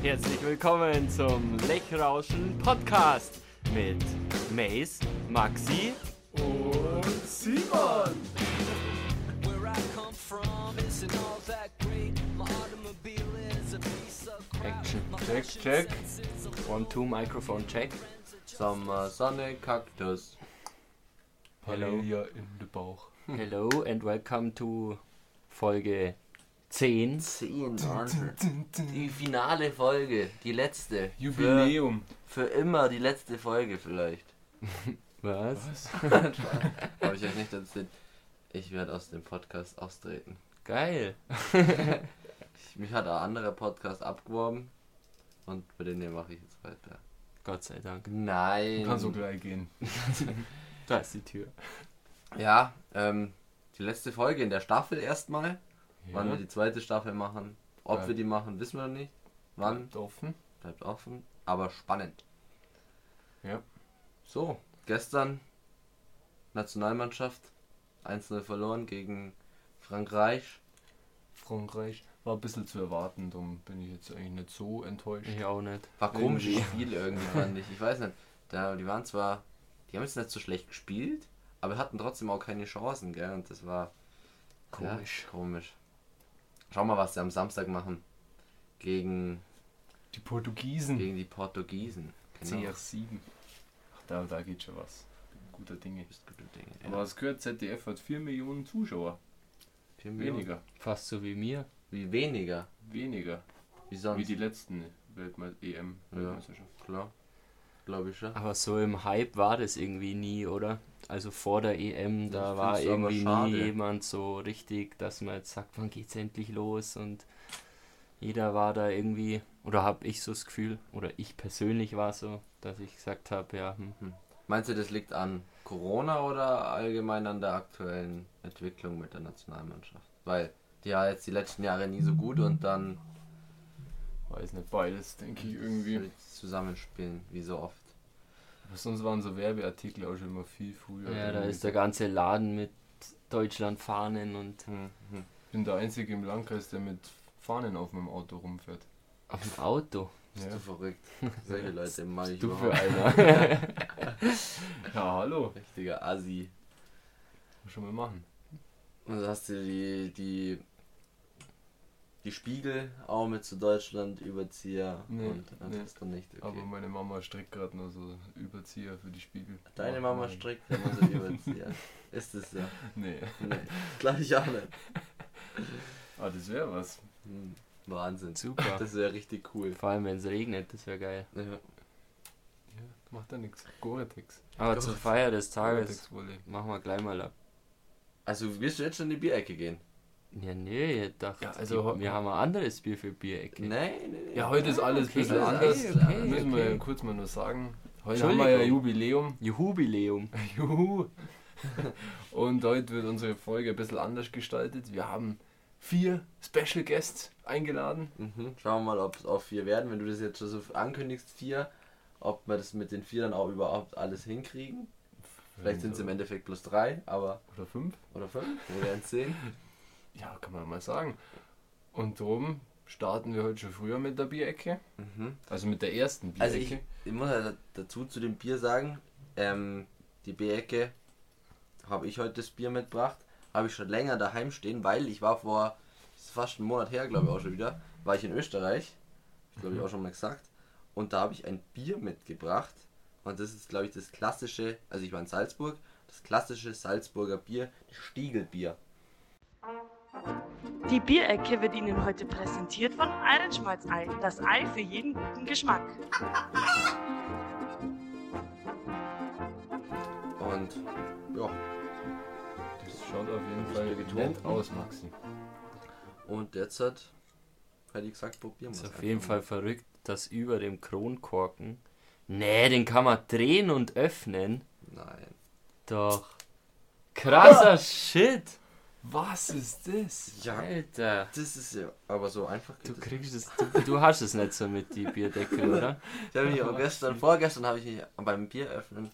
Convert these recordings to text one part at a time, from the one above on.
Herzlich willkommen zum Lechrauschen Podcast mit Mace, Maxi und Simon. Action. Check, check. One, two, Microphone check. Sommer, Sonne, Kaktus. Hello. Paella in den Bauch. Hello and welcome to Folge 10. 10, Die finale Folge, die letzte. Jubiläum. Für, für immer die letzte Folge vielleicht. Was? Was? Habe ich euch nicht erzählt. Ich werde aus dem Podcast austreten. Geil. Ich, mich hat ein anderer Podcast abgeworben. Und bei denen mache ich jetzt weiter. Gott sei Dank. Nein. Kann so gleich gehen. Da ist die Tür. Ja, ähm, die letzte Folge in der Staffel erstmal. Wann wir Ja. die zweite Staffel machen. Ob Ja. wir die machen, wissen wir noch nicht. Wann? Bleibt offen. Bleibt offen. Aber spannend. Ja. So, gestern Nationalmannschaft 1-0 verloren gegen Frankreich. Frankreich. War ein bisschen zu erwarten, darum bin ich jetzt eigentlich nicht so enttäuscht. Ich auch nicht. War komisches Irgendwie. Spiel irgendwie, fand ich. Ich weiß nicht. Da, die waren zwar, die haben jetzt nicht so schlecht gespielt, aber hatten trotzdem auch keine Chancen, gell? Und das war Komisch. Ja, komisch. Schau mal, was sie am Samstag machen. Gegen, Die Portugiesen. gegen die Portugiesen. Genau. CR7. Ach, da, da geht schon was. Guter Dinge. Bist gute Dinge. Aber was gehört, ZDF hat 4 Millionen Zuschauer. Vier Millionen. Weniger. Fast so wie mir. Wie weniger? Weniger. Wie sonst? Wie die letzten Weltme EM. Ja. Weltmeisterschaft. Klar. Glaube ich schon. Aber so im Hype war das irgendwie nie, oder? Also vor der EM, da Ich war irgendwie nie jemand so richtig, dass man jetzt sagt, wann geht's endlich los und jeder war da irgendwie, oder habe ich so das Gefühl, oder ich persönlich war so, dass ich gesagt habe, ja, hm, Meinst du, das liegt an Corona oder allgemein an der aktuellen Entwicklung mit der Nationalmannschaft? Weil die ja jetzt die letzten Jahre nie so gut und dann Weiß nicht, beides, denke ich irgendwie. zusammenspielen, wie so oft. Aber sonst waren so Werbeartikel auch schon immer viel früher. ja, da ist der ganze Laden mit Deutschland-Fahnen und Hm, hm. Ich bin der Einzige im Landkreis, der mit Fahnen auf meinem Auto rumfährt. auf dem Auto. Bist Ja. du verrückt? Solche Leute mag ich Du für überhaupt einer. Ja, hallo. Richtiger Assi. Muss schon mal machen. Und dann hast du die, die, die Spiegel auch mit zu Deutschland Überzieher Nee, und das nee. ist dann nicht okay. Aber meine Mama strickt gerade nur so Überzieher für die Spiegel. Deine Mama nein. strickt immer so Überzieher. ist es ja. Nee. Nee, glaube ich auch nicht. Ah, das wäre was. Hm, Wahnsinn. Super. Das wäre richtig cool. Vor allem, wenn es regnet, das wäre geil. Ja. Ja, macht ja nichts. Gore-Tex. Aber Gott. zur Feier des Tages machen wir gleich mal ab. Also willst du jetzt schon in die Bierecke gehen? Ja, nee, ich dachte, Ja, also die, wir haben ein anderes Bier für Bierecke. Nee, nee, nee. Ja, heute ist alles ein okay, bisschen okay, anders. okay, Müssen wir okay. ja kurz mal nur sagen. Heute haben wir ja. Jubiläum. Jubiläum. Juhu. Und heute wird unsere Folge ein bisschen anders gestaltet. Wir haben vier Special Guests eingeladen. Mhm. Schauen wir mal, ob es auf vier werden. Wenn du das jetzt schon so ankündigst, vier, ob wir das mit den vier dann auch überhaupt alles hinkriegen. Vielleicht sind es im Endeffekt plus drei, aber. Oder fünf. Oder fünf? Wir werden es sehen. Ja, kann man mal sagen. Und darum starten wir heute schon früher mit der Bierecke. Mhm. Also mit der ersten Also Bierecke. ich, ich muss halt dazu zu dem Bier sagen, ähm, die Bierecke habe ich heute das Bier mitgebracht. Habe ich schon länger daheim stehen, weil ich war vor fast einen Monat her, glaube ich auch schon wieder, war ich in Österreich. Glaube ich auch schon mal gesagt. Und da habe ich ein Bier mitgebracht. Und das ist, glaube ich, das klassische, also ich war in Salzburg, das klassische Salzburger Bier, das Stiegelbier. Die Bierecke wird Ihnen heute präsentiert von Eirenschmalz-Ei. Das Ei für jeden guten Geschmack. Und ja, Das schaut auf jeden Fall nett aus, Maxi. und jetzt hat, hätte ich gesagt, probieren wir Ist es auf jeden Fall verrückt, dass über dem Kronkorken. Nee, den kann man drehen und öffnen. Nein. Doch. Krasser Shit. Was ist das? Ja, Alter. Das ist ja, aber so einfach Du kriegst es, du, du hast es nicht so mit die Bierdeckel, oder? Ich habe mich auch gestern, vorgestern habe ich mich beim Bieröffnen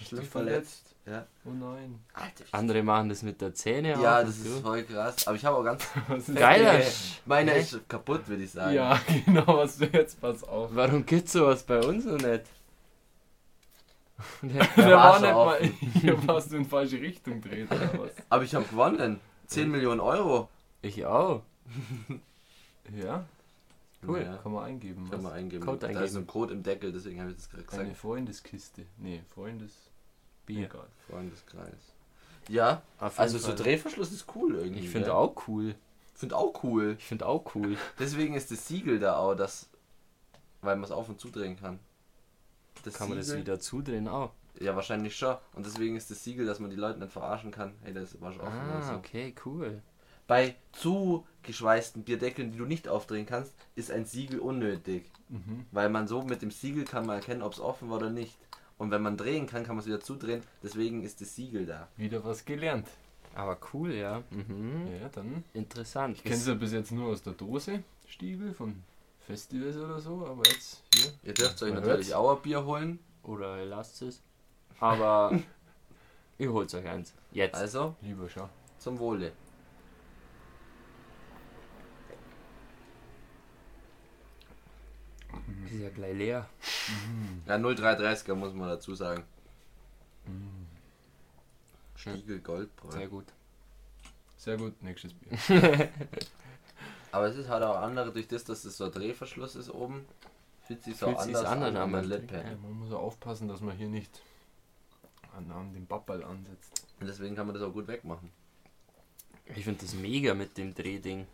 schlimm dich verletzt. Ja. Oh nein. Alter, Andere machen das mit der Zähne ja, auf das ist du- voll krass. Aber ich habe auch ganz. Geiler. Meiner ist kaputt, würde ich sagen. Ja, genau, was du jetzt pass auf. Warum gibt's sowas bei uns noch nicht? Der- Der Der war war nicht mal offen. hier, was du in falsche Richtung dreht oder was? Aber ich habe gewonnen. 10 Millionen Euro. Ich auch. Ja, Cool. Ja, kann man eingeben. kann man eingeben. Code Da ist eingeben. ein Code im Deckel, deswegen habe ich das gerade gesagt. Eine Freundeskiste. Nee, Freundes. Bier. Egal. Freundeskreis. Ja, Auf also so. Drehverschluss ist cool irgendwie. Ich finde gell? auch cool. Find auch cool. Ich finde auch cool. Deswegen ist das Siegel da auch, das, weil man es auf und zudrehen kann. Das Kann man das Siegel- wieder zudrehen auch? Ja, wahrscheinlich schon. Und deswegen ist das Siegel, dass man die Leute nicht verarschen kann. Hey, das war schon offen oder Ah, so. okay, cool. Bei zugeschweißten Bierdeckeln, die du nicht aufdrehen kannst, ist ein Siegel unnötig. Mhm. Weil man so mit dem Siegel kann man erkennen, ob es offen war oder nicht. Und wenn man drehen kann, kann man es wieder zudrehen. Deswegen ist das Siegel da. Wieder was gelernt. Aber cool, ja. Mhm. Ja, dann. Interessant. Ich kenne sie ja bis jetzt nur aus der Dose, Stiegel, von Festivals oder so, aber jetzt hier. Ihr dürft euch natürlich auch ein Bier holen. Oder ihr lasst es. Aber ihr holt euch eins. Jetzt. Also, Lieber schau. zum Wohle. ist ja gleich leer. Ja, 0330er muss man dazu sagen. Stiegel Goldbräu. Sehr gut. Sehr gut, nächstes Bier. Aber es ist halt auch andere, durch das, dass es so ein Drehverschluss ist oben, fühlt sich so Fühlt anders, anders an an der Lippe. Ja, man muss auch aufpassen, dass man hier nicht an, an den Babbel ansetzt. Und deswegen kann man das auch gut wegmachen. Ich finde das mega mit dem Drehding.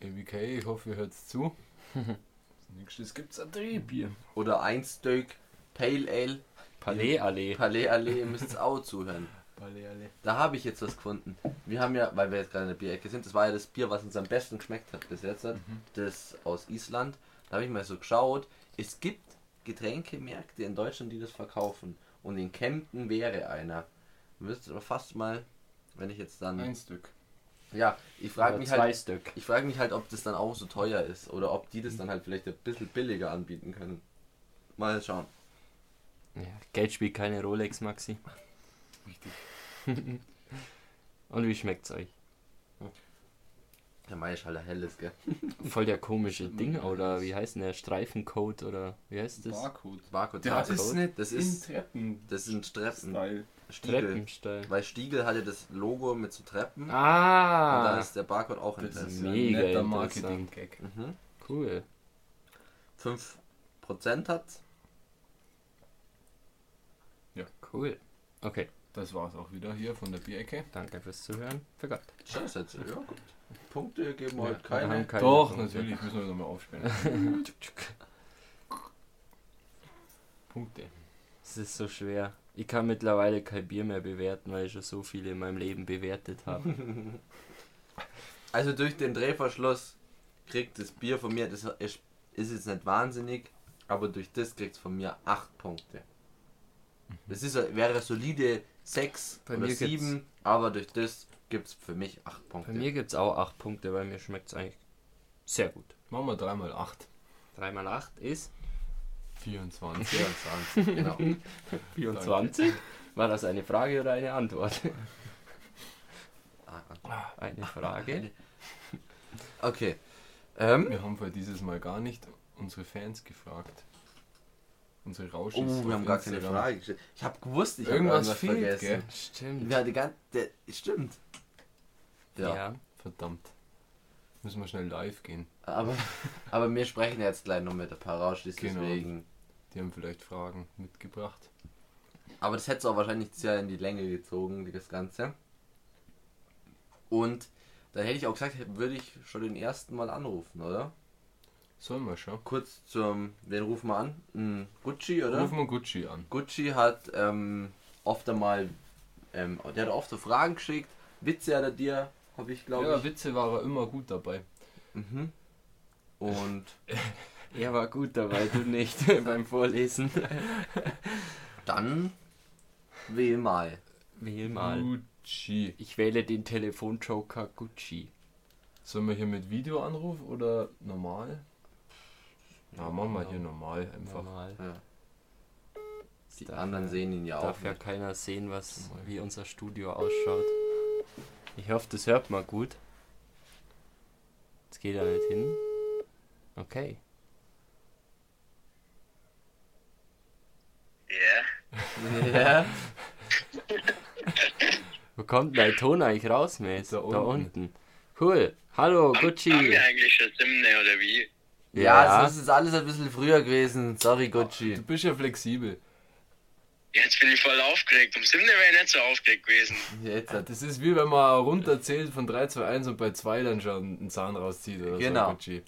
ABK, ich hoffe, ihr hört's zu. Als nächstes gibt's ein Drehbier. Oder ein Stück Pale Ale, Palais Allee. Palais Allee, ihr müsst auch zuhören. Alle, alle. Da habe ich jetzt was gefunden. Wir haben ja, weil wir jetzt gerade in der Bierecke sind, das war ja das Bier, was uns am besten geschmeckt hat bis jetzt, das aus Island. Da habe ich mal so geschaut, es gibt Getränkemärkte in Deutschland, die das verkaufen. Und in Kempten wäre einer. Müsste aber fast mal, wenn ich jetzt dann. Ein Stück. Ja, ich frage mich zwei halt. Stück. Ich frage mich halt, ob das dann auch so teuer ist oder ob die das dann halt vielleicht ein bisschen billiger anbieten können. Mal schauen. Ja, Geld spielt keine Rolex, Maxi. Richtig. Und wie schmeckt's euch? Der Mai ist halt ein helles, gell? Voll der komische Ding, oder wie heißt denn der? Streifencode, oder wie heißt das? Barcode. Barcode. Der das, ist nicht das in ist, Treppen. das sind Treppen. Style. Stiegel. Weil Stiegel hatte das Logo mit so Treppen. Und da Ah, ist der Barcode auch Das ist enthalten. ein Mega netter interessant. Marketing-Gag. Mhm. cool. 5% hat Cool. Okay, Das war's auch wieder hier von der Bierecke. danke fürs Zuhören. Vergott. Scheißsätze. Ja, gut. Punkte geben wir Ja, heute keine. keine Doch, Punkte. natürlich müssen wir nochmal aufsperren. Punkte. Es ist so schwer. Ich kann mittlerweile kein Bier mehr bewerten, weil ich schon so viele in meinem Leben bewertet habe. Also durch den Drehverschluss kriegt das Bier von mir, das ist, ist jetzt nicht wahnsinnig, aber durch das kriegt es von mir 8 Punkte. Das ist, wäre solide 6 Bei oder mir 7, aber durch das gibt es für mich 8 Punkte. Bei mir gibt es auch 8 Punkte, weil mir schmeckt es eigentlich sehr gut. Machen wir 3 mal 8. 3 mal 8 ist 24. 24, genau. 24. War das eine Frage oder eine Antwort? Ah, Eine Frage. Okay. Ähm, Wir haben für dieses Mal gar nicht unsere Fans gefragt. Unsere Rauschis. oh, wir haben gar keine. Frage gestellt. Ich habe gewusst, ich habe Irgendwas irgendwas fehlt, vergessen. Stimmt. Ja, die ganze, der, stimmt. Ja, Ja. Verdammt. Müssen wir schnell live gehen. Aber, aber wir sprechen jetzt gleich noch mit ein paar Rauschis, Genau. deswegen. Die haben vielleicht Fragen mitgebracht. Aber das hätte es auch wahrscheinlich sehr in die Länge gezogen, das Ganze. Und dann hätte ich auch gesagt, würde ich schon den ersten mal anrufen, oder? Sollen wir schon? Kurz zum, wen rufen wir an? Gucci, oder? Rufen wir Gucci an. Gucci hat ähm, oft einmal, ähm, der hat oft so Fragen geschickt. Witze hat er dir, habe ich glaube Ja, ich. Witze war er immer gut dabei. Mhm. Und Er war gut dabei, du nicht beim Vorlesen. dann wähl mal. Wähl mal. Gucci. Ich wähle den Telefonjoker Gucci. Sollen wir hier mit Videoanruf oder normal? Ja, machen wir hier normal einfach. Normal. Ja. Die anderen sehen ihn ja auch. Darf ja nicht. keiner sehen, was wie unser Studio ausschaut. Ich hoffe, das hört man gut. Jetzt geht er nicht hin. Okay. Ja. Ja. Wo kommt der Ton eigentlich raus, Mace? Da Da unten. unten. Cool. Hallo, Haben, haben Gucci. wir eigentlich schon Simne oder wie? Ja, das ist alles ein bisschen früher gewesen. Sorry, Gucci. Du bist ja flexibel. Jetzt bin ich voll aufgeregt. Um Simne wäre ich nicht so aufgeregt gewesen. Jetzt hat Das ist wie wenn man runterzählt von 3, 2, 1 und bei 2 dann schon einen Zahn rauszieht oder Genau. so. Gucci.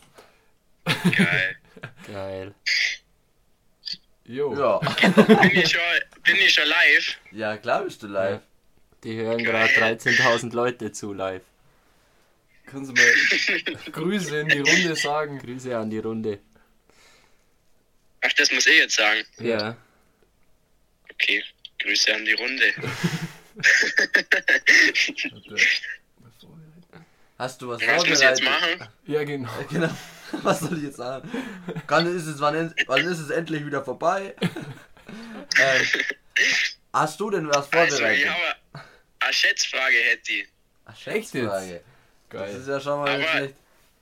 Geil. Geil. Jo. Ja. bin, ich schon, bin ich schon live? ja, klar bist du live. Die hören gerade 13.000 Leute zu live. Kannst du mal Grüße in die Runde sagen? Grüße an die Runde. Ach, das muss ich jetzt sagen. Ja. Okay. Grüße an die Runde. Hast du was Was muss ich jetzt vorbereitet? machen? Ja, genau. Genau. Was soll ich jetzt sagen? Wann ist es, wann, ist- wann ist es endlich wieder vorbei? ähm, hast du denn was Also, ich vorbereitet? habe eine Schätzfrage hätte ich. Ach, Echt Schätzfrage. Das Geil. ist ja schon mal Aber- schlecht.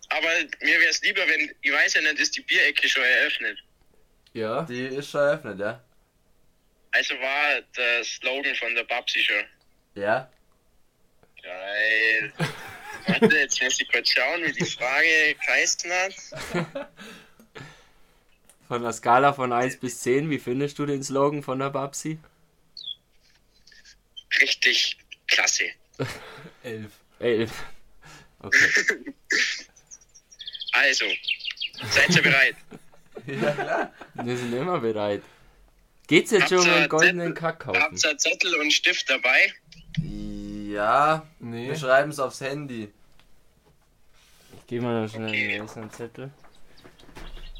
Aber mir wäre es lieber, wenn, ich weiß ja nicht, ist die Bierecke schon eröffnet. Ja. Die ist schon eröffnet, ja? Also war der Slogan von der Babsi schon. Ja? Geil. Warte, jetzt muss ich kurz schauen, wie die Frage geheißen hat. Von der Skala von 1 bis 10, wie findest du den Slogan von der Babsi? Richtig klasse. Elf. 11. Okay. Also, seid ihr bereit? Ja, klar. Wir sind immer bereit. Geht's jetzt Habt schon um einen goldenen kaufen? Habt ihr Zettel und Stift dabei? Ja, Nee. wir schreiben es aufs Handy. Ich geh mal noch schnell Okay. einen Zettel.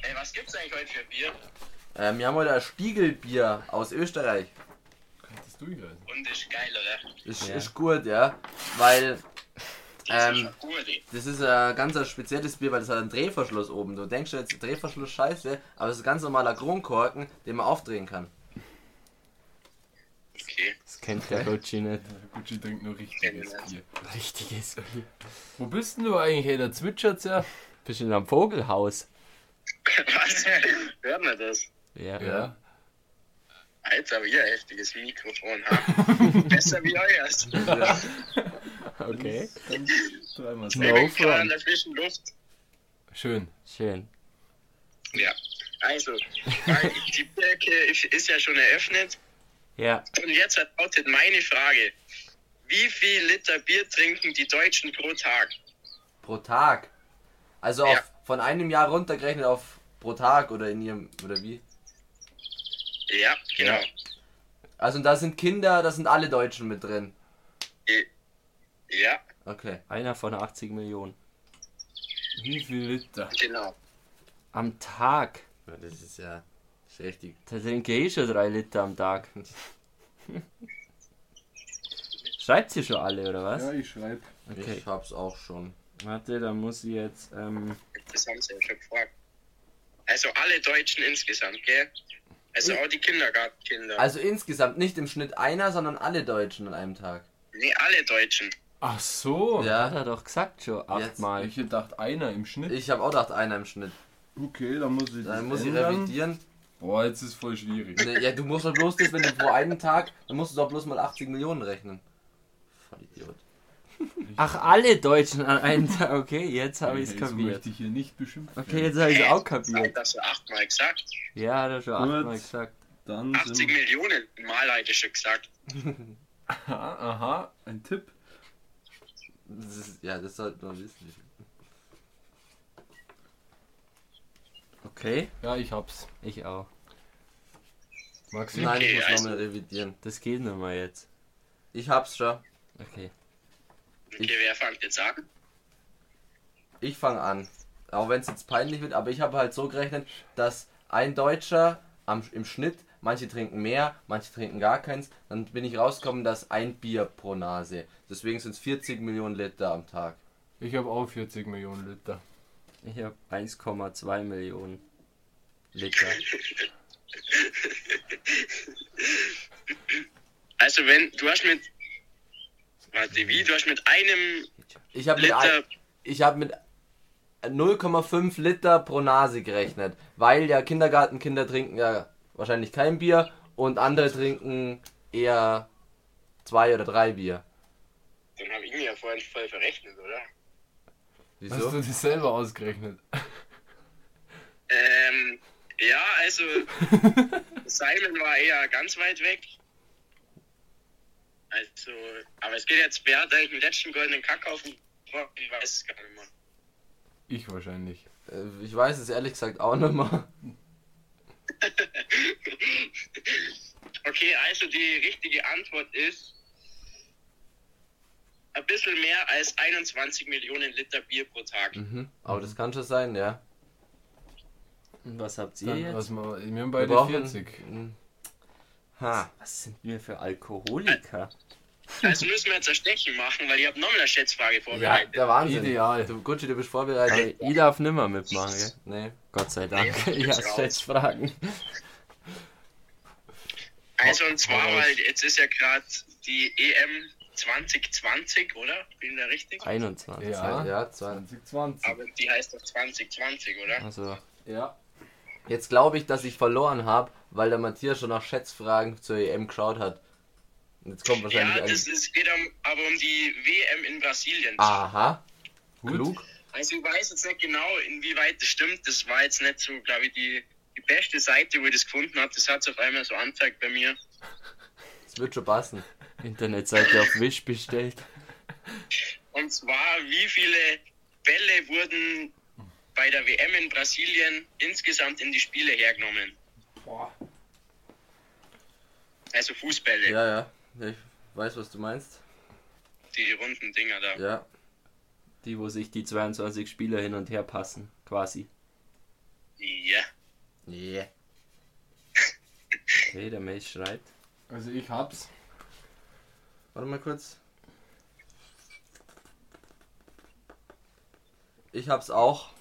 Ey, was gibt's eigentlich heute für Bier? Ähm, wir haben heute ein Spiegelbier aus Österreich. Hättest du gehalten. Und ist geil, oder? Ist, Ja. ist gut, ja. Weil Ähm, das ist ein ganz ein spezielles Bier, weil das hat einen Drehverschluss oben. Du denkst jetzt, Drehverschluss scheiße, aber es ist ein ganz normaler Kronkorken, den man aufdrehen kann. Okay. Das kennt der Gucci nicht. Gucci trinkt nur richtiges Ja. Bier. Richtiges Bier. Wo bist denn du eigentlich? Hey, da zwitschert's ja. Bist in einem Vogelhaus. Was? Hört man das? Ja. Ja. Alter, wie ein heftiges Mikrofon. Besser wie euers. Okay. Dreimal Ich so. No front. in der frischen Luft. Schön. Schön. Ja. Also, die Bierecke ist ja schon eröffnet. Ja. Und jetzt lautet meine Frage. Wie viel Liter Bier trinken die Deutschen pro Tag? Pro Tag. Also Ja. auf, von einem Jahr runtergerechnet auf pro Tag oder in ihrem, oder wie? Ja, genau. Ja. Also da sind Kinder, da sind alle Deutschen mit drin. Ja, Okay. Einer von 80 Millionen. Wie viel Liter? genau. Am Tag. Ja, das ist ja das ist richtig. Da trinke ich schon drei Liter am Tag. Schreibt sie schon alle, oder was? ich schreibe. Okay. Ich hab's auch schon. Warte, dann muss ich jetzt. Ähm, Das haben sie ja schon gefragt. Also alle Deutschen insgesamt, gell? Also auch die Kindergartenkinder. Also insgesamt nicht im Schnitt einer, sondern alle Deutschen an einem Tag. nee, alle Deutschen. Ach so. hat Ja. er doch gesagt schon Jetzt. achtmal. Ich hätte gedacht, einer im Schnitt. Ich habe auch gedacht, einer im Schnitt. Okay, dann muss ich das Dann muss ich ändern. revidieren. Boah, jetzt ist voll schwierig. Nee, ja, du musst doch bloß das, wenn du pro einen Tag, dann musst du doch bloß mal 80 Millionen rechnen. Voll Idiot. Ach, alle Deutschen an einem Tag. Okay, jetzt habe ich es so kapiert. möchte ich hier nicht beschimpft Okay, jetzt habe ich es auch Hat kapiert. das so achtmal gesagt? Ja, hat er schon achtmal gesagt. Dann 80 sind... Millionen Mal hatte ich schon gesagt. Aha, aha, ein Tipp. Das ist, ja, das sollte man wissen. Okay, Ja, ich hab's. ich auch. Maxi? Nein, ich Okay, muss also- nochmal revidieren. Das geht nicht mal jetzt. Ich hab's schon. Okay. Okay, wer fängt jetzt an? Ich fange an. Auch wenn es jetzt peinlich wird, aber ich habe halt so gerechnet, dass ein Deutscher am, im Schnitt, manche trinken mehr, manche trinken gar keins, dann bin ich rausgekommen, dass ein Bier pro Nase. Deswegen sind es 40 Millionen Liter am Tag. Ich habe auch 40 Millionen Liter. Ich habe 1,2 Millionen Liter. Also wenn, du hast mit, warte, wie, du hast mit einem Ich habe mit, Liter, ein- ich hab mit 0,5 Liter pro Nase gerechnet, weil ja Kindergartenkinder trinken ja wahrscheinlich kein Bier und andere trinken eher zwei oder drei Bier. dann habe ich mir ja vorhin voll verrechnet, oder? Hast du Wieso? dich selber ausgerechnet? Ähm, ja, also Simon war eher ganz weit weg. Also, aber es geht jetzt, wer hat eigentlich den letzten goldenen Kakao gebracht? Ich weiß es gar nicht mehr. Ich wahrscheinlich. Äh, Ich weiß es ehrlich gesagt auch nicht mehr. Okay, also die richtige Antwort ist ein bisschen mehr als 21 Millionen Liter Bier pro Tag. Mhm. Aber das kann schon sein, ja. Und was habt ihr Dann, jetzt? was wir, wir haben Wir beide brauchen- 40. Mhm. Ha. Was sind wir für Alkoholiker? Also müssen wir jetzt ein Stechen machen, weil ich habe nochmal eine Schätzfrage Ja, vorbereitet. der Wahnsinn. Ideal. Du, Gucci, du bist vorbereitet. Ich darf nimmer mitmachen, gell? Nee. Gott sei Dank. Nee, Ich hasse raus. Schätzfragen. Also und zwar, weil jetzt ist ja gerade die EM 2020, oder? Bin da richtig? 21. Ja. Ja, zwei. 2020. Aber die heißt doch 2020, oder? Also, Ja. Jetzt glaube ich, dass ich verloren habe, weil der Matthias schon nach Schätzfragen zur EM geschaut hat. Jetzt kommt wahrscheinlich Ja, ein. das ist, geht um, aber um die WM in Brasilien. Aha. Gut. Klug. Also ich weiß jetzt nicht genau, inwieweit das stimmt. Das war jetzt nicht so, glaube ich, die, die beste Seite, wo ich das gefunden habe. Das hat es auf einmal so angezeigt bei mir. Das wird schon passen. Internetseite auf Wish bestellt. Und zwar, wie viele Bälle wurden bei der WM in Brasilien insgesamt in die Spiele hergenommen? Boah. Also Fußbälle, Ja, ja. Ich weiß, was du meinst. die runden Dinger da. Ja. Die, wo sich die 22 Spieler hin und her passen, quasi. Ja. Yeah. Okay, der Mail schreibt. Also ich hab's. Warte mal kurz. Ich hab's auch.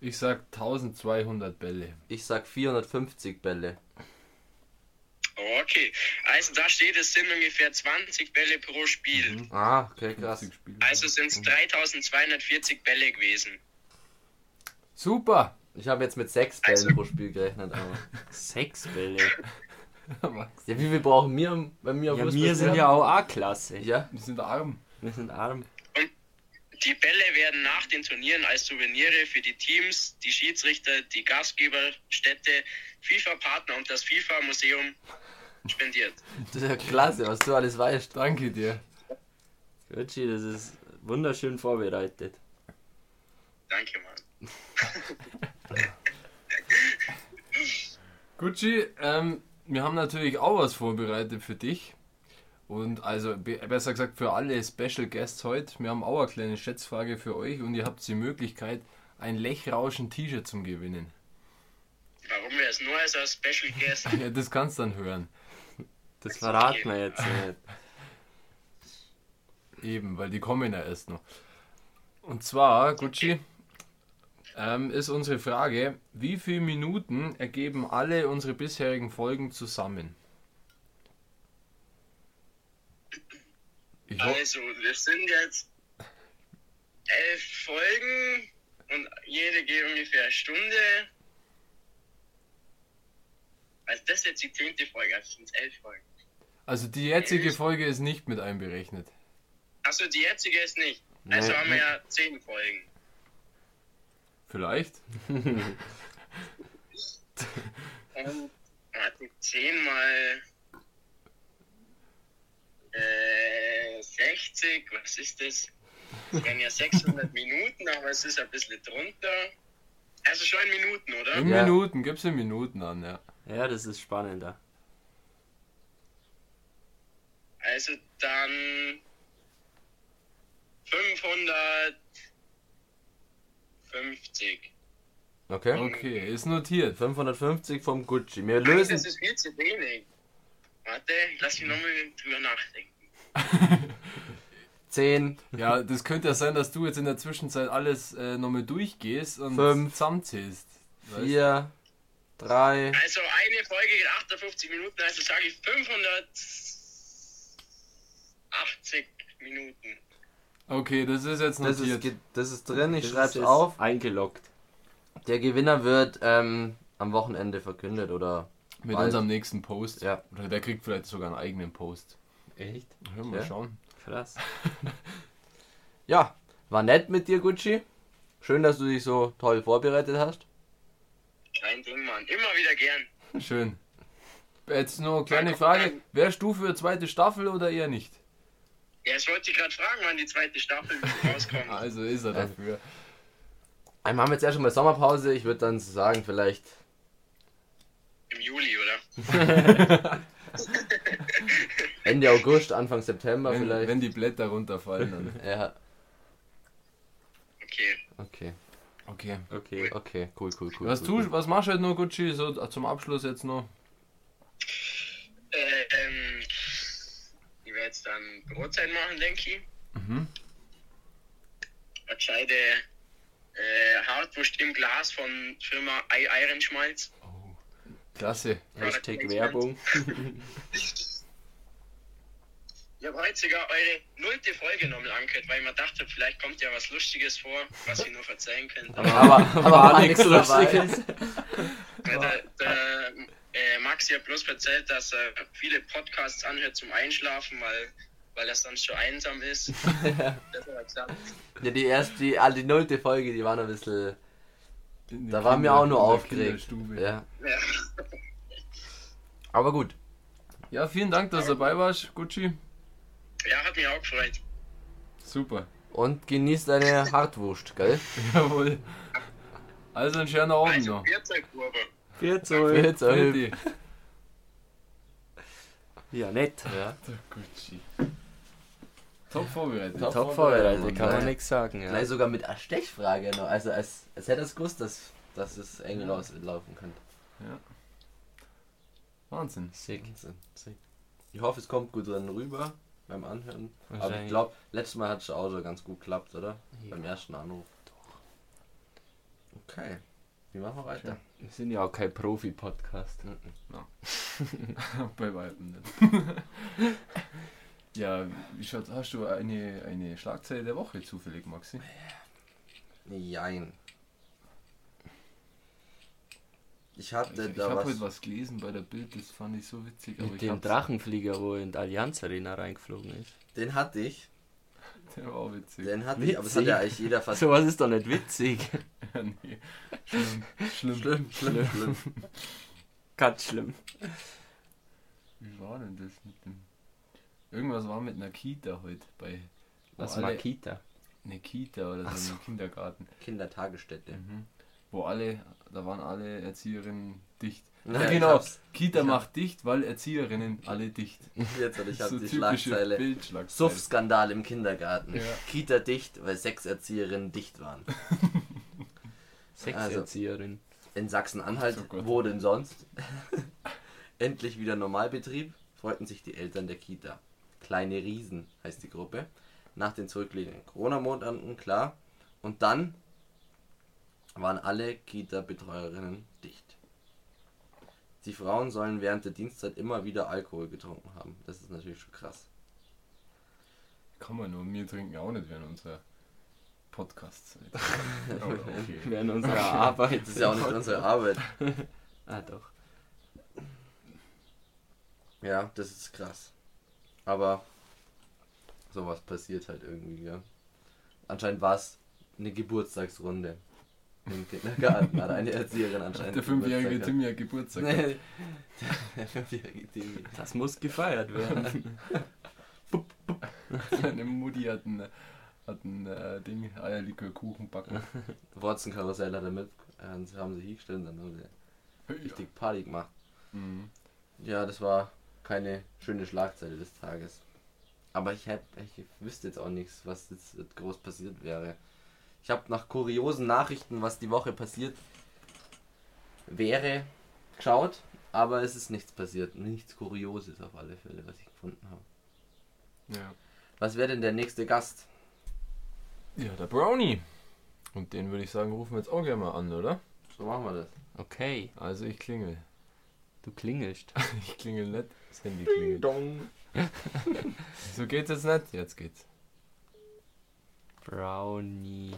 Ich sag 1200 Bälle. Ich sag 450 Bälle. Okay, also da steht, es sind ungefähr 20 Bälle pro Spiel. Ah, okay, krass. 50 Spiele. Also sind es 3240 Bälle gewesen. Super! Ich habe jetzt mit 6 Bällen Also- pro Spiel gerechnet, aber. Sechs Bälle. Max, Ja, wie viel brauchen wir bei mir Ja, wir sind ja auch A-Klasse. Ja, Wir sind arm. Wir sind arm. Die Bälle werden nach den Turnieren als Souvenire für die Teams, die Schiedsrichter, die Gastgeberstädte, FIFA-Partner und das FIFA-Museum spendiert. das ist ja klasse, was du alles weißt. Danke dir. Gucci, das ist wunderschön vorbereitet. Danke, Mann. Gucci, ähm, wir haben natürlich auch was vorbereitet für dich. Und also be besser gesagt für alle Special Guests heute. Wir haben auch eine kleine Schätzfrage für euch und ihr habt die Möglichkeit, ein Lechrauschen-T-Shirt zum Gewinnen. Warum wäre es nur als Special Guest? Ja, das kannst du dann hören. Das verraten wir jetzt nicht. Eben, weil die kommen ja erst noch. Und zwar, Gucci, ähm, ist unsere Frage, wie viele Minuten ergeben alle unsere bisherigen Folgen zusammen? Also, wir sind jetzt elf Folgen und jede geht ungefähr eine Stunde. Also das ist jetzt die zehnte Folge, also sind es elf Folgen. also die jetzige Folge ist nicht mit einberechnet. Achso, die jetzige ist nicht. Also Nee, haben wir ja zehn Folgen. Vielleicht? Und warte, zehn mal äh, 60, was ist das? Das wären ja 600 Minuten, aber es ist ein bisschen drunter. Also schon in Minuten, oder? In Ja. Minuten, gib's in Minuten an, ja. Ja, das ist spannender. Also dann 550. Okay. Okay, ist notiert. 550 vom Gucci. Wir lösen. Das ist viel zu wenig. Warte, lass mich nochmal drüber nachdenken. 10, Ja, das könnte ja sein, dass du jetzt in der Zwischenzeit alles äh, nochmal durchgehst und Fünf. zusammenzählst. Weißt? 4, drei. Also eine Folge geht 58 Minuten, also sage ich 580 Minuten. Okay, das ist jetzt Das notiert. ist, ge- das ist drin, ich Das ist jetzt auf. Eingeloggt. Der Gewinner wird ähm, am Wochenende verkündet oder. Mit bald. unserem nächsten Post. Ja. Oder der kriegt vielleicht sogar einen eigenen Post. Echt? Ja, mal Ja. schauen. Krass. Ja, war nett mit dir, Gucci. Schön, dass du dich so toll vorbereitet hast. Kein Ding, Mann. Immer wieder gern. Schön. Jetzt nur eine kleine Frage. Wärst du für zweite Staffel oder eher nicht? Ja, ich wollte dich gerade fragen, wann die zweite Staffel rauskommt. Also ist er dafür. Einmal haben wir jetzt schon mal Sommerpause. Ich würde dann sagen, vielleicht. Im Juli, oder? Ende August, Anfang September Wenn, vielleicht. wenn die Blätter runterfallen, dann. ja, Okay. okay. Okay. Okay. Okay, cool, cool, cool. Was, cool, tust, was machst du halt noch, Gucci? So zum Abschluss jetzt noch? Äh, ähm, ich werde jetzt dann Brotzeit machen, denke ich. Mhm. Eine gescheite äh, Hartwurst im Glas von Firma Ei Eirenschmalz. Klasse. Hashtag Werbung. Ich habe heute sogar eure nullte Folge nochmal angehört, weil ich mir dachte, vielleicht kommt ja was Lustiges vor, was ihr nur verzeihen könnt. Aber, aber war nichts dabei. Weil der, der äh, Maxi hat bloß erzählt, dass er viele Podcasts anhört zum Einschlafen, weil, weil er sonst so einsam ist. Ja, die erste, die, all die nullte Folge, die war noch ein bisschen. Da waren wir auch nur in der aufgeregt. Ja. Ja. Aber gut. Ja, vielen Dank, dass du dabei warst, Gucci. Ja, hat mich auch gefreut. Super. Und genieß deine Hartwurst, gell? Jawohl. Also einen schönen Abend Also, noch. Bierzeugkurve. 14. Jetzt, Fertig. Ja, nett. Ja. Der Gucci. Top vorbereitet. Top. Top vorbereitet, vorbereitet, kann man ja. nichts sagen. Ja. Gleich sogar mit einer Stechfrage noch. Also als, als hätte er es gewusst, dass, dass es eng rauslaufen könnte. Wahnsinn. Sick. Wahnsinn. Sick. Ich hoffe, es kommt gut dran rüber beim Anhören. Aber ich glaube, letztes Mal hat es auch so ganz gut geklappt, oder? Ja. Beim ersten Anruf. Okay. Wie machen wir weiter? Wir sind ja auch kein Profi-Podcast. Bei Weitem nicht. ja, wie schaut, hast du eine, eine Schlagzeile der Woche zufällig, Maxi? Jein. Ich hatte Ich, ich da habe was. heute was gelesen bei der Bild, das fand ich so witzig. Aber Mit ich dem Drachenflieger, wo in die Allianz Arena reingeflogen ist. Den hatte ich. Der war auch witzig. Den hatte ich, aber es hat Witzig. ja eigentlich jeder fast. Sowas ist doch nicht witzig. Ja, nee. Schlimm, schlimm. Schlimm, schlimm, schlimm. Ganz schlimm. Wie war denn das mit dem. Irgendwas war mit einer Kita heute bei. Was? Eine Kita oder Ach so, so. ein Kindergarten. Kindertagesstätte. Mhm. Wo alle, da waren alle Erzieherinnen dicht. Nein, ja, genau. Kita ich hab- macht dicht, weil Erzieherinnen alle dicht. Jetzt und ich habe so die typische Schlagzeile. Suff-Skandal im Kindergarten. Ja. Kita dicht, weil sechs Erzieherinnen dicht waren. Sexerzieherin. In Sachsen-Anhalt, Oh wo denn sonst? Endlich wieder Normalbetrieb, freuten sich die Eltern der Kita. Kleine Riesen heißt die Gruppe. Nach den zurückliegenden Corona-Monaten, klar. Und dann waren alle Kita-Betreuerinnen dicht. Die Frauen sollen während der Dienstzeit immer wieder Alkohol getrunken haben. Das ist natürlich schon krass. Kann man nur, wir trinken auch nicht während unserer Podcast-Zeit. Aber okay. Während unserer Arbeit. Das ist ja auch nicht unsere Arbeit. Ah, doch. Ja, das ist krass. Aber sowas passiert halt irgendwie, ja. Anscheinend war es eine Geburtstagsrunde im Kindergarten. Hat eine Erzieherin anscheinend. Der fünfjährige Timmy hat Geburtstag. Nee, der fünfjährige Timmy. Das muss gefeiert werden. Seine Mutti hat ein, hat ein äh, Ding, Eierlikör-Kuchen backen. Wurzenkarussell hat er mit. Äh, haben sie hingestellt und dann haben sie richtig Party gemacht. Mhm. Ja, das war keine schöne Schlagzeile des Tages. Aber ich, hab, ich wüsste jetzt auch nichts, was jetzt groß passiert wäre. Ich habe nach kuriosen Nachrichten, was die Woche passiert wäre, geschaut, aber es ist nichts passiert. Nichts Kurioses auf alle Fälle, was ich gefunden habe. Ja. Was wäre denn der nächste Gast? ja, der Brownie. Und den würde ich sagen, rufen wir jetzt auch gerne mal an, oder? So machen wir das. Okay, Also ich klingel. du klingelst. Ich klingel nicht, das Handy klingelt. Dong. So geht's jetzt nicht? Jetzt geht's. Brownie.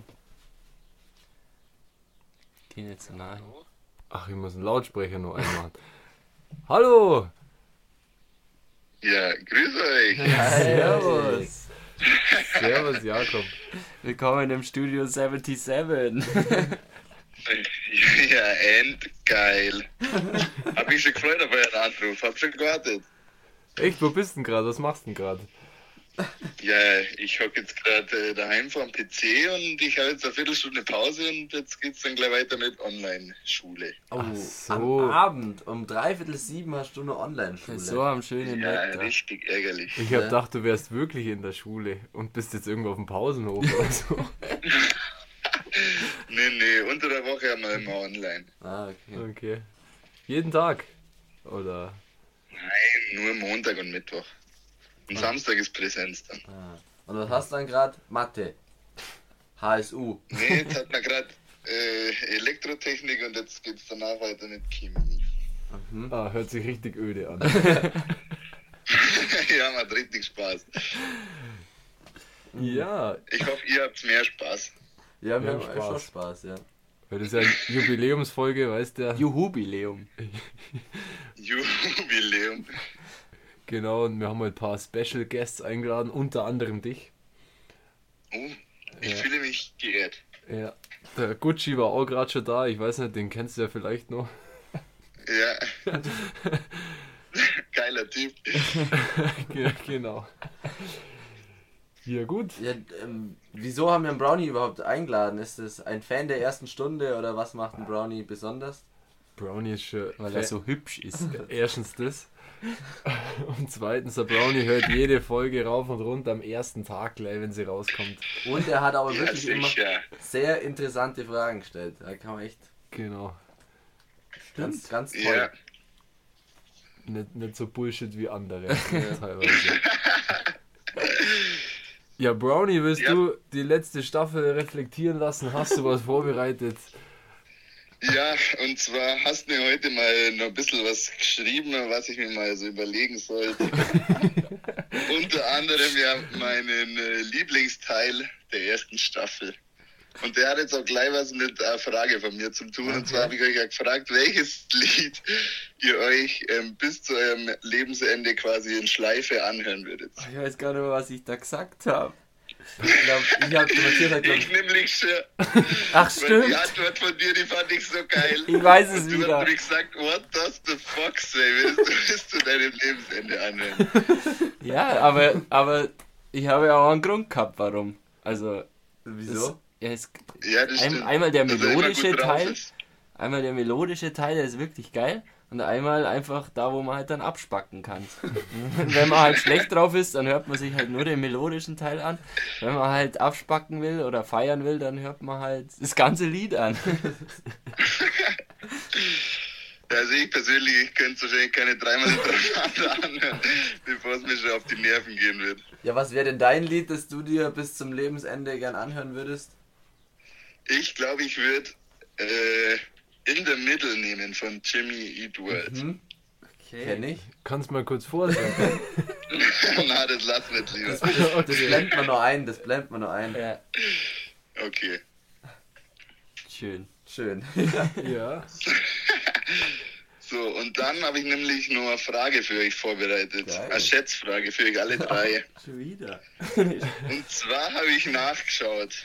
Geh nicht so nahe. Ach, ich muss einen Lautsprecher noch einmachen. Hallo! Ja, grüß euch. Servus. Servus, Jakob. Willkommen im Studio 77. Ja, endgeil. Hab mich schon gefreut auf euren Anruf. Hab schon gewartet. Echt, wo bist du denn gerade? Was machst du denn gerade? Ja, ich hocke jetzt gerade äh, daheim vor dem PC und ich habe jetzt eine Viertelstunde Pause und jetzt geht's dann gleich weiter mit Online-Schule. Oh, so. Am Abend um dreiviertel sieben hast du eine Online-Schule. so am schönen Ja, Wetter. richtig ärgerlich. Ich hab Ja. gedacht, du wärst wirklich in der Schule und bist jetzt irgendwo auf dem Pausenhof oder so. Nee, nee, unter der Woche haben wir immer online. Ah, okay. Okay. Jeden Tag? Oder? Nein, nur Montag und Mittwoch. Und Samstag ist Präsenz dann. Ah. Und was hast du dann gerade? Mathe. HSU. Nee, jetzt hat man gerade äh, Elektrotechnik und jetzt geht's danach weiter mit Chemie. Ah, hört sich richtig öde an. ja, macht richtig Spaß. ja, Ich hoffe, ihr habt mehr Spaß. Ja, wir Ja, haben echt schon Spaß. Spaß, ja. weil das ist ja eine Jubiläumsfolge, weißt du? Juhubiläum. Jubiläum. Genau, und wir haben halt ein paar Special Guests eingeladen, unter anderem dich. Oh, ich Ja. fühle mich geehrt. Ja. Der Gucci war auch gerade schon da, ich weiß nicht, den kennst du ja vielleicht noch. Ja. Geiler Typ. ja, genau. Ja, gut. ja ähm, wieso haben wir einen Brownie überhaupt eingeladen? Ist es ein Fan der ersten Stunde oder was macht ein Brownie besonders? Brownie ist schon. Weil er so hübsch ist. Erstens das. Und zweitens, der Brownie hört jede Folge rauf und runter am ersten Tag gleich, wenn sie rauskommt. Und er hat aber Ja, wirklich immer sicher. sehr interessante Fragen gestellt. Da kann man echt Genau. ganz, ganz toll. Ja. Nicht, nicht so Bullshit wie andere teilweise. Ja, Brownie, willst Ja. du die letzte Staffel reflektieren lassen? Hast du was vorbereitet? Ja, und zwar hast du mir heute mal noch ein bisschen was geschrieben, was ich mir mal so überlegen sollte. Unter anderem ja meinen äh, Lieblingsteil der ersten Staffel. Und der hat jetzt auch gleich was mit einer Frage von mir zu tun. Und zwar habe ich euch ja gefragt, welches Lied ihr euch ähm, bis zu eurem Lebensende quasi in Schleife anhören würdet. Ich weiß gar nicht mehr, was ich da gesagt habe. Ich glaube, ich habe Matthias hat, glaub, Ich nämlich schon. Ach, stimmt. die Antwort von dir, die fand ich so geil. Ich weiß es du wieder. hast mir gesagt, what does the fuck say, willst du bis zu deinem Lebensende anhören? Ja, aber, aber ich habe ja auch einen Grund gehabt, warum. Also, wieso? ja, es, Ja, das Ein- stimmt. einmal der er melodische Teil. einmal der melodische Teil, der ist wirklich geil. Und einmal einfach da, wo man halt dann abspacken kann. Wenn man halt schlecht drauf ist, dann hört man sich halt nur den melodischen Teil an. Wenn man halt abspacken will oder feiern will, dann hört man halt das ganze Lied an. Also ich persönlich, ich könnte es wahrscheinlich keine dreimal hintereinander anhören, bevor es mir schon auf die Nerven gehen wird. Ja, was wäre denn dein Lied, das du dir bis zum Lebensende gern anhören würdest? Ich glaube, ich würde äh, In the Middle nehmen von Jimmy Eat World. Hm? Kenn ich. Kannst mal kurz vorsagen. Na, das lass nicht lieber. Das blendet man nur ein, das blendet man nur ein. Ja, Okay. schön. Schön. ja. So, und dann habe ich nämlich noch eine Frage für euch vorbereitet. Geil. Eine Schätzfrage für euch alle drei. Schon wieder. Und zwar habe ich nachgeschaut,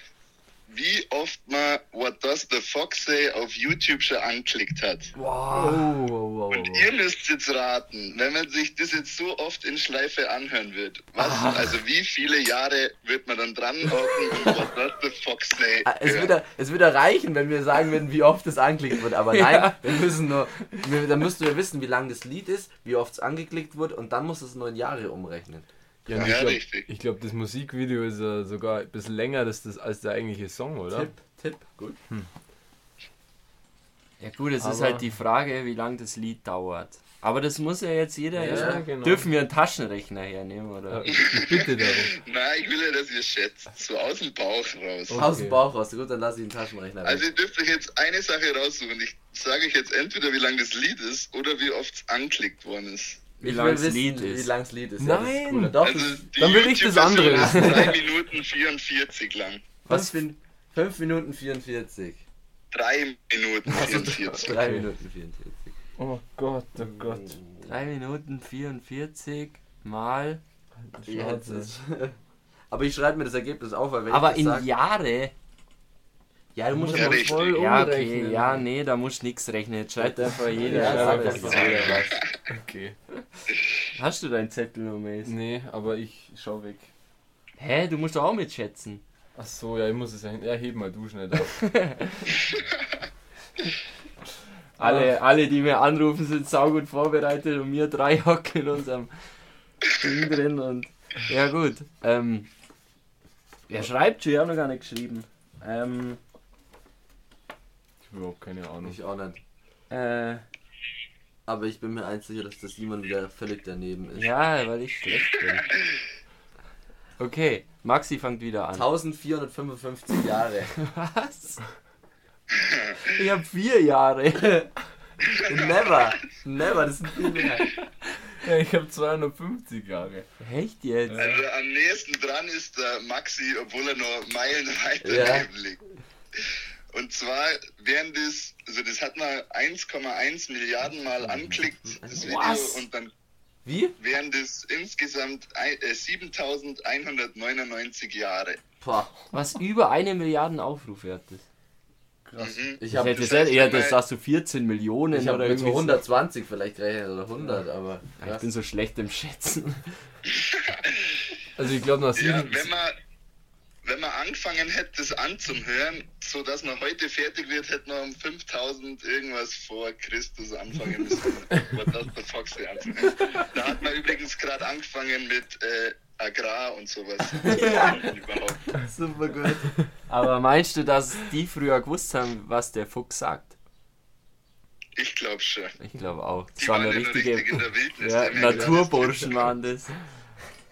wie oft man What Does the Fox Say auf YouTube schon angeklickt hat. Oh, wow, wow, Und wow. ihr müsst jetzt raten, wenn man sich das jetzt so oft in Schleife anhören wird, was, also wie viele Jahre wird man dann dran hocken und What Does the Fox Say Ah, Es hören? würde, es würde reichen, wenn wir sagen würden, wie oft es angeklickt wird. Aber nein, Ja. wir müssen nur, wir, dann müssten wir wissen, wie lang das Lied ist, wie oft es angeklickt wird und dann muss es nur in Jahre umrechnen. Ja, Ja, ich glaube, richtig. glaub, das Musikvideo ist ja sogar ein bisschen länger das, das, als der eigentliche Song, oder? Tipp, Tipp, gut. Ja gut, es ist halt die Frage, wie lange das Lied dauert. Aber das muss ja jetzt jeder. Ja, ja, genau. Dürfen wir einen Taschenrechner hernehmen, oder? Ich bitte darum. Nein, ich will ja, dass ihr schätzt. So aus dem Bauch raus. Okay. Aus dem Bauch raus. Gut, dann lass ich den Taschenrechner Also ihr dürft euch jetzt eine Sache raussuchen. Ich sage euch jetzt entweder, wie lang das Lied ist oder wie oft es anklickt worden ist. Wie lang das Lied Wie ist. lang das Lied ist. Ja, das ist Nein. Doch, Also Dann will ich das andere YouTube-Version ist wissen. 3 Minuten 44 lang. was für 5 Minuten 44. 3 Minuten Also 44. 3 Minuten 44. Oh Gott, oh Gott. 3 Minuten 44 mal. Das ist- Aber ich schreibe mir das Ergebnis auf, weil wenn Aber ich in Jahre. Ja, du musst Ja, aber richtig. voll Ja, okay, ja, nee, da musst du nichts rechnen. Jetzt schreibt einfach jeder. Ja, sag alles. einfach jeder was. Okay. Hast du deinen Zettel noch, Mace? Nee, aber ich schau weg. Hä, du musst doch auch mitschätzen. Ach so, ja, ich muss es ja hin. Ja, heb mal du schnell auf. Alle, alle, die mir anrufen, sind saugut vorbereitet und wir drei hocken in unserem Ding drin und. Ja, gut. Ähm, wer schreibt schon? Ich habe noch gar nicht geschrieben. Ähm, überhaupt keine Ahnung. Ich auch nicht. äh, Aber ich bin mir eins sicher, dass das Simon wieder völlig daneben ist. ja, weil ich schlecht bin. Okay, Maxi fängt wieder an. 1455 Jahre. Was? Ich habe vier Jahre. never. Never, das sind viel mehr. Ja, ich habe 250 Jahre. Echt jetzt? Also am nächsten dran ist der Maxi, obwohl er noch Meilen weiter Ja. daneben liegt. Und zwar während das, also das hat man 1,1 Milliarden Mal anklickt, das Video, Was? und dann Wie? wären das insgesamt ein- äh, 7199 Jahre. Boah. Was über eine Milliarde Aufrufe hat das? Krass. Mhm. Ich habe hätte das heißt, eher, das sagst du 14 Millionen ich oder mit so irgendwie. 120 vielleicht gerechnet oder 100, aber. So. Ich bin so schlecht im Schätzen. Also ich glaube nach Ja, sieben. wenn man, wenn man angefangen hätte, das anzuhören, so dass man heute fertig wird, hätte man um 5000 irgendwas vor Christus anfangen müssen. Da hat man übrigens gerade angefangen mit äh, Agrar und sowas. Super gut. Aber meinst du, dass die früher gewusst haben, was der Fuchs sagt? Ich glaube schon. Ich glaube auch. Das Die waren waren eine ja richtige richtig in der Wildnis. ja Naturburschen waren das.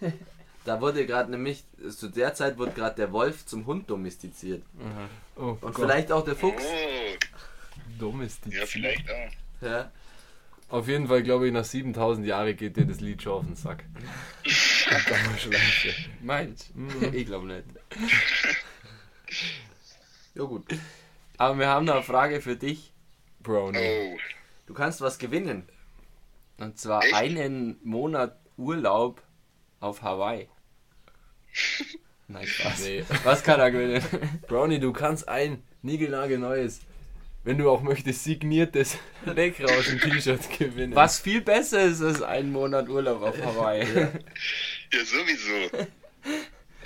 Da wurde gerade nämlich, zu der Zeit wurde gerade der Wolf zum Hund domestiziert. Oh Und Gott. vielleicht auch der Fuchs. Oh, Domestiziert. ja, vielleicht auch. Ja. Auf jeden Fall glaube ich, nach 7000 Jahren geht dir das Lied schon auf den Sack. Meinst Mhm. Ich glaube nicht. ja, gut. Aber wir haben noch eine Frage für dich. Brownie. Oh, Du kannst was gewinnen. Und zwar Echt? einen Monat Urlaub auf Hawaii. Nein, Spaß. Nee. Was kann er gewinnen? Brownie, du kannst ein niegelnagelneues, wenn du auch möchtest, signiertes Leckrauschen-T-Shirt gewinnen. Was viel besser ist als ein Monat Urlaub auf Hawaii. ja, sowieso.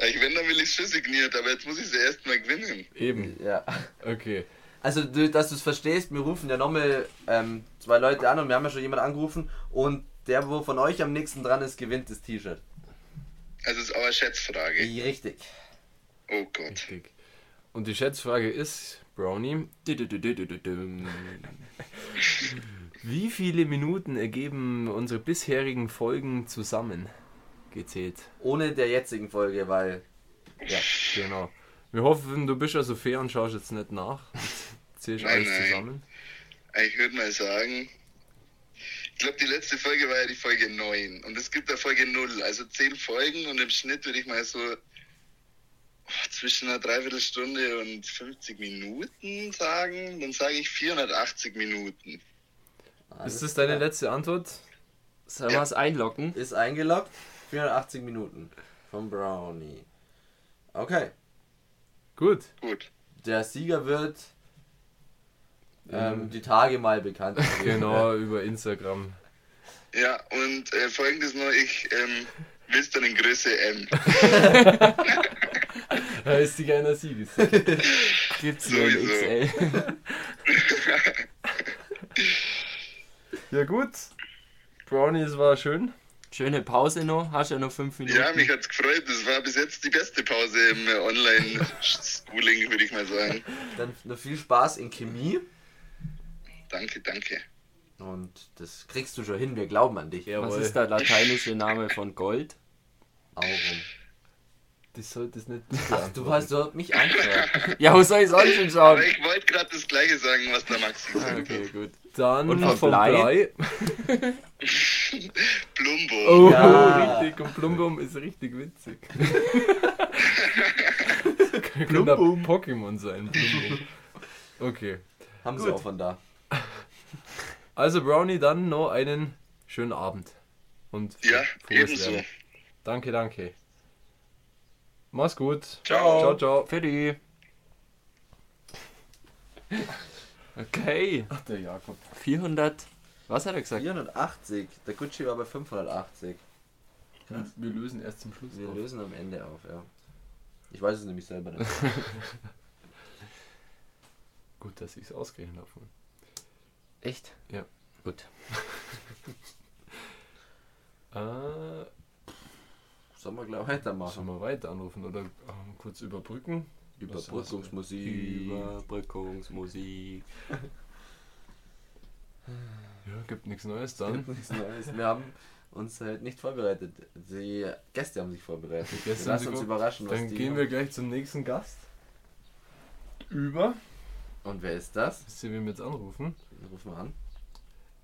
Ich wenn, dann will ich schon signiert, aber jetzt muss ich sie erstmal gewinnen. Eben. Ja. Okay. Also, dass du es verstehst, wir rufen ja nochmal ähm, zwei Leute an und wir haben ja schon jemanden angerufen und der, wo von euch am nächsten dran ist, gewinnt das T-Shirt. Also ist auch eine Schätzfrage. Richtig. Oh Gott. Richtig. Und die Schätzfrage ist, Brownie, wie viele Minuten ergeben unsere bisherigen Folgen zusammen gezählt? Ohne der jetzigen Folge, weil. Ja. Genau. Wir hoffen, du bist also fair und schaust jetzt nicht nach. Zählst Nein, alles nein. zusammen. Ich würde mal sagen, glaube, die letzte Folge war ja die Folge 9 und es gibt da Folge 0, also 10 Folgen und im Schnitt würde ich mal so oh, zwischen einer Dreiviertelstunde und 50 Minuten sagen. Dann sage ich 480 Minuten. Ist das deine letzte Antwort? Sollen wir es einloggen? Ist eingeloggt. 480 Minuten. Vom Brownie. Okay. Gut. Gut. Der Sieger wird ähm, die Tage mal bekannt. Genau, über Instagram. Ja, und äh, folgendes noch, ich ähm, will dann in Größe M. Da ist die einer Sieges. Gibt's nur in Sowieso. XL. Ja gut. Brownie, es war schön. Schöne Pause noch. Hast ja noch fünf Minuten. Ja, mich hat's gefreut. Das war bis jetzt die beste Pause im Online-Schooling, würde ich mal sagen. Dann noch viel Spaß in Chemie. Danke, danke. Und das kriegst du schon hin, wir glauben an dich. Was Jawohl. ist der lateinische Name von Gold? Aurum. Das sollte es nicht. Ach, du hast du mich angefragt. Ja, wo soll ich sonst schon schauen? Aber ich wollte gerade das gleiche sagen, was der Maxi gesagt Okay, gut. Dann Und von vom Blei? Blei. hat. Plumbo. Oh, Ja. richtig. Und Plumbum ist richtig witzig. Könnte ein Pokémon sein, Plumbum. Okay. Haben sie Gut. auch von da. Also Brownie, dann noch einen schönen Abend. Und Ja, frohes ebenso. Lernen. Danke, danke. Mach's gut. Ciao. Ciao, ciao. Für die. Okay. Ach, der Jakob. 400. Was hat er gesagt? 480. Der Gucci war bei 580. Wir lösen erst zum Schluss Wir auf. lösen am Ende auf, ja. Ich weiß es nämlich selber nicht. Gut, dass ich's ausgerechnet habe. Echt? Ja. Gut. Äh, Sollen wir gleich weitermachen? sollen wir weiter anrufen oder ähm, kurz überbrücken? Überbrückungsmusik. Überbrückungsmusik. Ja, gibt nichts Neues dann. Nichts Neues. Wir haben uns halt nicht vorbereitet. Die Gäste haben sich vorbereitet. Gäste wir lassen uns überraschen, was Dann die gehen haben. wir gleich zum nächsten Gast. Über. Und wer ist das? Wisst ihr, wen wir jetzt anrufen? Rufen wir an.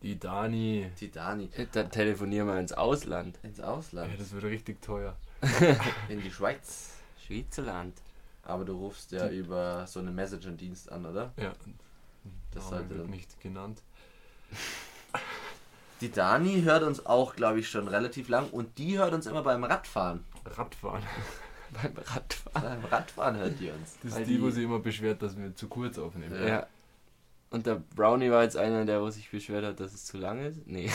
Die Dani. Die Dani. Dann telefonieren wir ins Ausland. Ins Ja, Ausland. das wird richtig teuer. In die Schweiz. Schweizerland. Aber du rufst ja über so einen Messenger-Dienst an, oder? Ja. Das Name sollte wird dann. nicht genannt. Die Dani hört uns auch, glaube ich, schon relativ lang und die hört uns immer beim Radfahren. Radfahren. Beim Radfahren. Beim Radfahren hört die uns. Das ist die, wo die- sich immer beschwert, dass wir zu kurz aufnehmen. Ja. Ja. Und der Brownie war jetzt einer, der wo sich beschwert hat, dass es zu lang ist? Nee.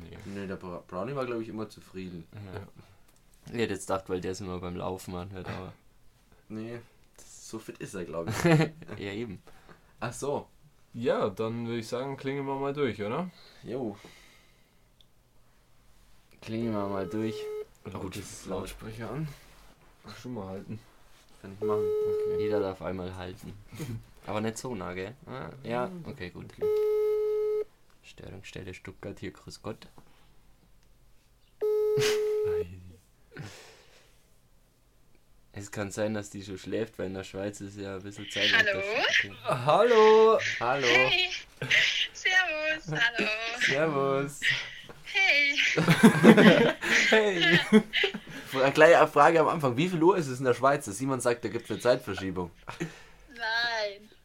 Nee. Nee, der Bra- Brownie war, glaube ich, immer zufrieden. Ich hätte jetzt gedacht, weil der es immer beim Laufen anhört, aber. Nee, so fit ist er, glaube ich. Ja, eben. Ach so. Ja, dann würde ich sagen, klingen wir mal durch, oder? Jo. Klingen wir mal durch. Laut, das ist laut. Lautsprecher an. Ach, schon mal halten. Kann ich machen. Okay. Jeder darf einmal halten. Aber nicht so nah, gell? Ah, ja, okay, gut. Störungsstelle Stuttgart, hier, grüß Gott. Es kann sein, dass die schon schläft, weil in der Schweiz ist ja ein bisschen Zeit. Hallo? Okay. Hallo! Hallo. Hey, Servus, hallo. Servus. Hey, Hey. Fra- Gleich Frage am Anfang. Wie viel Uhr ist es in der Schweiz? Simon sagt, da gibt es eine Zeitverschiebung.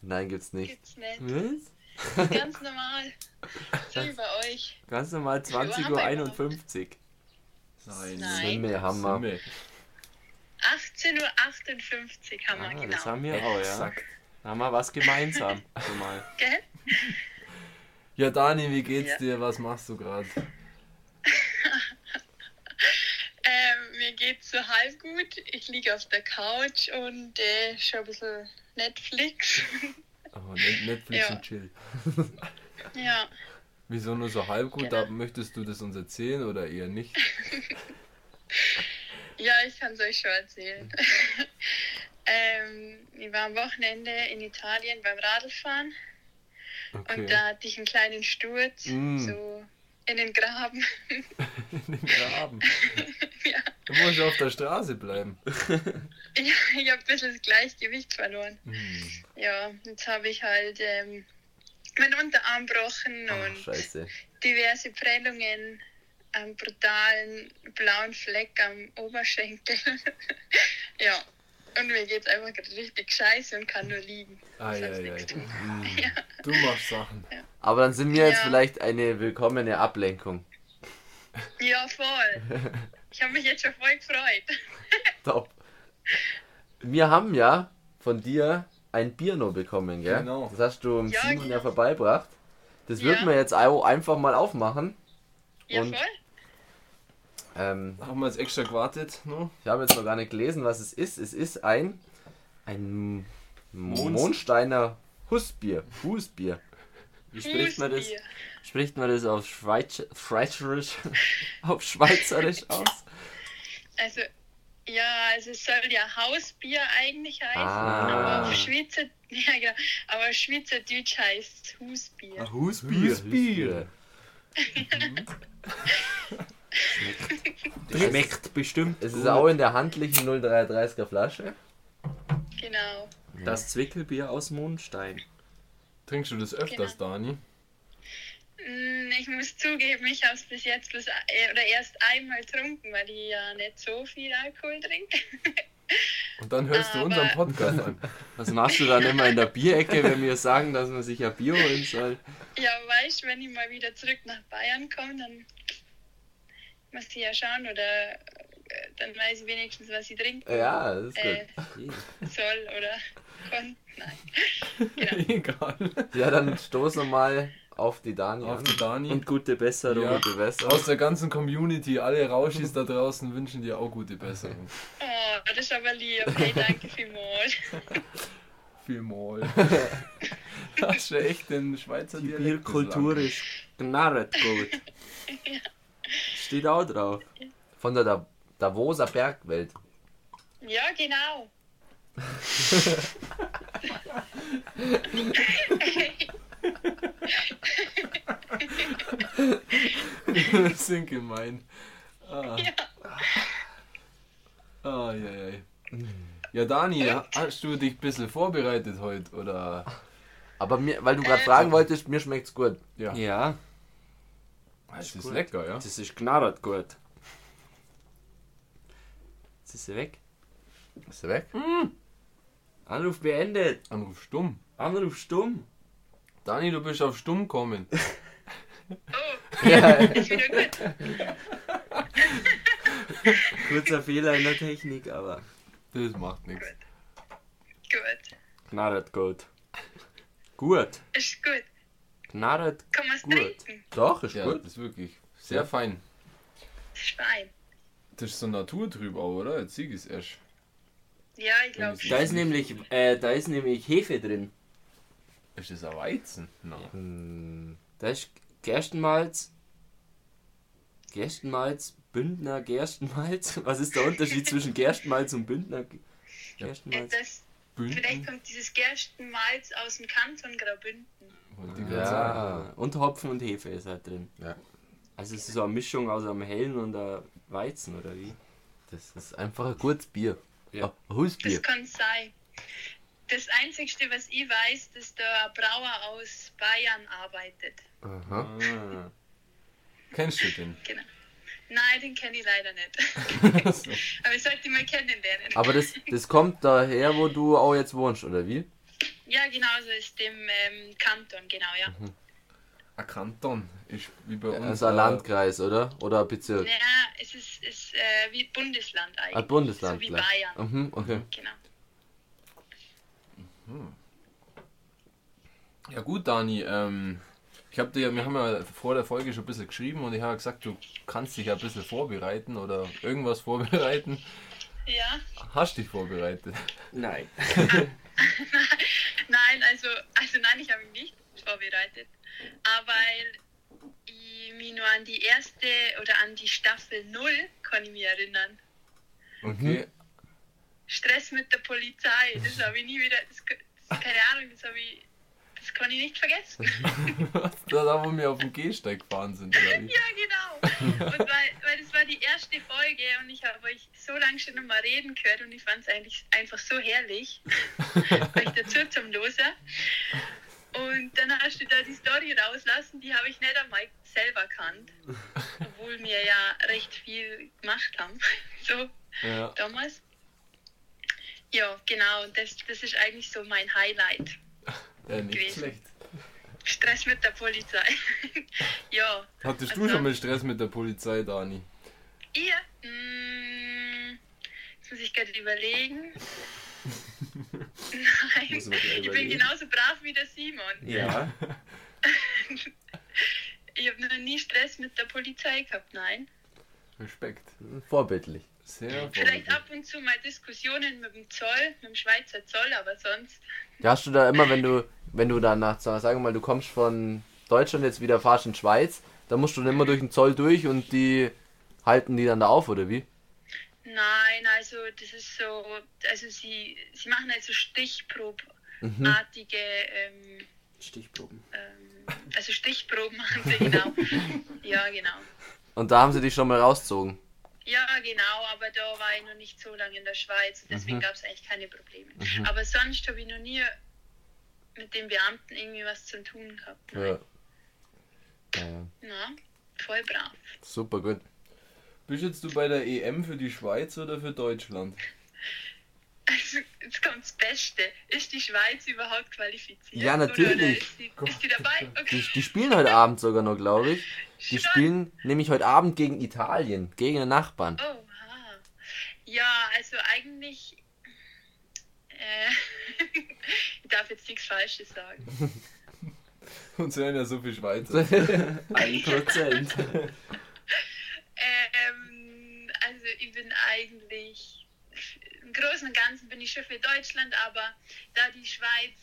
Nein, gibt's nicht. gibt's nicht. Was? Ganz normal. So wie bei euch. Ganz normal Uhr haben 20.51 wir Uhr. überhaupt? 51. Nein. Nein. Simme, Hammer. Simme. 18.58 Uhr haben wir Ah, genau. das haben wir auch, ja. Exakt. Da haben wir was gemeinsam. Schon mal. Gell? Ja, Dani, wie geht's Ja. dir? Was machst du gerade? Ähm, mir geht's so halb gut. Ich liege auf der Couch und äh, schaue ein bisschen Netflix. Oh, Net- Netflix Ja. und Chill. ja, Wieso nur so halb gut? Genau. Da möchtest du das uns erzählen oder eher nicht? ja, ich kann es euch schon erzählen. ähm, ich war am Wochenende in Italien beim Radlfahren. Okay. Und da hatte ich einen kleinen Sturz, Mm. so in den Graben. In den Graben. ja. Du musst auf der Straße bleiben. ja, ich habe ein bisschen das Gleichgewicht verloren. Hm. Ja, jetzt habe ich halt ähm, meinen Unterarm gebrochen Ach, und scheiße. diverse Prellungen, einen brutalen blauen Fleck am Oberschenkel. ja, und mir geht's einfach gerade richtig scheiße und kann nur liegen. Ei, Sonst ei, nichts ei. tun. Hm. Du machst Sachen. Aber dann sind wir jetzt Ja. vielleicht eine willkommene Ablenkung. Ja, voll. Ich habe mich jetzt schon voll gefreut. Top. Wir haben ja von dir ein Bierno bekommen, gell? Genau. Das hast du im Ja, Simon ja genau. vorbeibracht. Das Ja. würden wir jetzt auch einfach mal aufmachen. Ja, Und- voll. Ähm, Haben wir jetzt extra gewartet? No? ich habe jetzt noch gar nicht gelesen, was es ist. Es ist ein, ein Monst- Mondsteiner Husbier. Husbier. Wie spricht man das? Spricht man das auf Schweiz Schweizerisch, auf Schweizerisch aus? Also, ja, also es soll ja Hausbier eigentlich heißen, Ah. aber auf Schweizer, ja genau, aber Schweizerdeutsch heißt Husbier. Husbier. Bier. Schmeckt bestimmt. Es ist gut. auch in der handlichen 0,33er Flasche. Genau. das Zwickelbier aus Mondstein. Trinkst du das öfters, Dani? Mm, Ich muss zugeben, ich habe es bis jetzt bloß, äh, oder erst einmal getrunken, weil ich ja nicht so viel Alkohol trinke. Und dann hörst du Aber- unseren Podcast an. Was machst du dann immer in der Bierecke, wenn wir sagen, dass man sich ein Bier holen soll? Ja, weißt wenn ich mal wieder zurück nach Bayern komme, dann muss ich ja schauen oder äh, dann weiß ich wenigstens, was ich trinken Ja, das ist gut. äh, soll oder kann. Nein. Egal. Ja, dann stoßen wir mal auf die Dani Auf an. die Dani. Und gute Besserung. Ja. Gute Besserung. Aus der ganzen Community, alle Rauschis da draußen wünschen dir auch gute Besserung. Oh, das ist aber lieb. Hey, danke vielmals. Vielmal. Hast du echt den Schweizer Die Dialekt Bierkultur ist knarret gut. Steht auch drauf. Von der Da- Davoser Bergwelt. Ja, genau. gesagt. sind gemein. Ah. Ja. Ah, ja, ja. Ja, Dani, hast du dich ein bisschen vorbereitet heute? Oder? Aber mir, weil du gerade fragen wolltest, mir schmeckt's gut. Ja. Ja, Es ist gut. lecker, ja. das ist knarret gut. Jetzt ist sie weg. Ist er weg? Anruf beendet. Anruf stumm. Anruf stumm. Dani, du bist auf stumm kommen. Oh, Ja. ist wieder gut. Kurzer Fehler in der Technik, aber Das macht nichts. Gut. knarret gut. Gut. Ist gut. Knarret Kann man es Gut. trinken? Doch, ist Ja, gut. das ist wirklich sehr fein. Ist fein. Das ist so naturtrüb auch, oder? Jetzt sieg ich es erst. Ja, ich glaube Da ist nämlich, äh, da ist nämlich Hefe drin. Ist das ein Weizen? Nein. Hm, Da ist Gerstenmalz. Gerstenmalz, Bündner Gerstenmalz. Was ist der Unterschied zwischen Gerstenmalz und Bündner Ge- Gerstenmalz? das, Vielleicht kommt dieses Gerstenmalz aus dem Kanton Graubünden. Wollte ich sagen. Ja, und Hopfen und Hefe ist halt drin. Ja. Also es ist so eine Mischung aus einem hellen und einem Weizen, oder wie? das ist einfach ein gutes Bier. Ja. Ein Husbier. Das kann sein. Das Einzige, was ich weiß, dass der Brauer aus Bayern arbeitet. Aha. Ah. Kennst du den? Genau. Nein, den kenne ich leider nicht. Aber ich sollte ihn mal kennenlernen. Aber das, das kommt daher, wo du auch jetzt wohnst, oder wie? Ja, genau, so ist dem ähm, Kanton, genau, ja. ein Kanton ist wie bei uns. Also ein Landkreis, oder? Oder ein Bezirk? Ja, es ist, ist äh, wie Bundesland eigentlich. Ein Bundesland. So wie gleich. Bayern. Mhm, okay. Genau. Ja gut, Dani, ähm, ich hab dir, wir haben ja vor der Folge schon ein bisschen geschrieben und ich habe gesagt, du kannst dich ja ein bisschen vorbereiten oder irgendwas vorbereiten. Ja. Hast dich vorbereitet? Nein. Nein, also, also nein, ich habe mich nicht vorbereitet. Aber weil ich mich nur an die erste oder an die Staffel 0 kann ich mich erinnern. Okay. Stress mit der Polizei, das habe ich nie wieder, das, das, keine Ahnung, das habe ich, das kann ich nicht vergessen. da, da, wo wir auf dem Gehsteig gefahren sind? Ja, genau. Und weil, weil das war die erste Folge und ich habe euch so lange schon immer reden gehört und ich fand es eigentlich einfach so herrlich, weil ich dazu zum Loser. Und dann hast du da die Story rauslassen, die habe ich nicht einmal selber kannt, obwohl wir ja recht viel gemacht haben, so Ja. damals. Ja, genau, und das, das ist eigentlich so mein Highlight. Ja, nicht Gewesen. schlecht. Stress mit der Polizei. ja. Hattest du Also- schon mal Stress mit der Polizei, Dani? Ihr? Mm, Jetzt muss ich gerade überlegen. Nein, ich bin genauso brav wie der Simon. Ja. Ich habe noch nie Stress mit der Polizei gehabt, nein. Respekt. Vorbildlich. Sehr Vielleicht ab und zu mal Diskussionen mit dem Zoll, mit dem Schweizer Zoll, aber sonst. Ja, hast du da immer, wenn du, wenn du dann nach, sagen wir mal, du kommst von Deutschland jetzt wieder fahrst in die Schweiz, dann musst du dann immer durch den Zoll durch und die halten die dann da auf, oder wie? Nein, also das ist so, also sie, sie machen halt so stichprobenartige, ähm, Stichproben. ähm, also Stichproben machen sie genau. ja, genau. Und da haben sie dich schon mal rausgezogen. Ja, genau, aber da war ich noch nicht so lange in der Schweiz, deswegen Mhm. gab es eigentlich keine Probleme. Aber sonst habe ich noch nie mit den Beamten irgendwie was zu tun gehabt. Ja. Nein. ja. Na, voll brav. Super gut. Bist jetzt du bei der EM für die Schweiz oder für Deutschland? Also, jetzt kommt das Beste. Ist die Schweiz überhaupt qualifiziert? Ja, Oder- natürlich. Oder ist, die, ist die dabei? Okay. Die, die spielen heute Abend sogar noch, glaube ich. Die spielen nämlich heute Abend gegen Italien, gegen den Nachbarn. Oh. Ja, also eigentlich. Äh, ich darf jetzt nichts Falsches sagen. Uns hören ja so viele Schweizer. Ein Prozent. Ähm, also ich bin eigentlich. Im Großen und Ganzen bin ich schon für Deutschland, aber da die Schweiz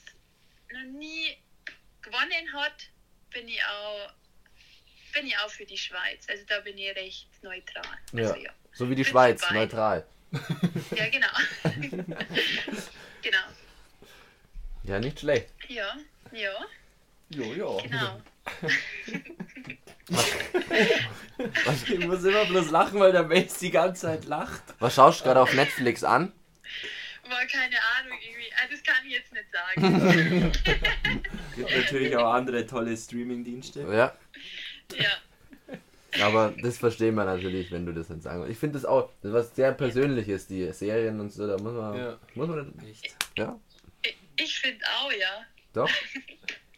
noch nie gewonnen hat, bin ich auch. Bin ich auch für die Schweiz. Also da bin ich recht neutral. Also, ja. So wie die Bin Schweiz, dabei. neutral. ja, genau. genau. Ja, nicht schlecht. Ja, ja, Jo, ja. genau. Ich muss immer bloß lachen, weil der Mace die ganze Zeit lacht. Was schaust du gerade auf Netflix an? War keine Ahnung irgendwie. Ah, das kann ich jetzt nicht sagen. Gibt natürlich auch andere tolle Streaming-Dienste. Ja, ja. aber das verstehen wir natürlich, wenn du das nicht sagen willst. Ich finde das auch, das ist was sehr Persönliches, die Serien und so, da muss man, Ja. muss man, Echt? ja, Ich- Ich finde auch, ja. doch.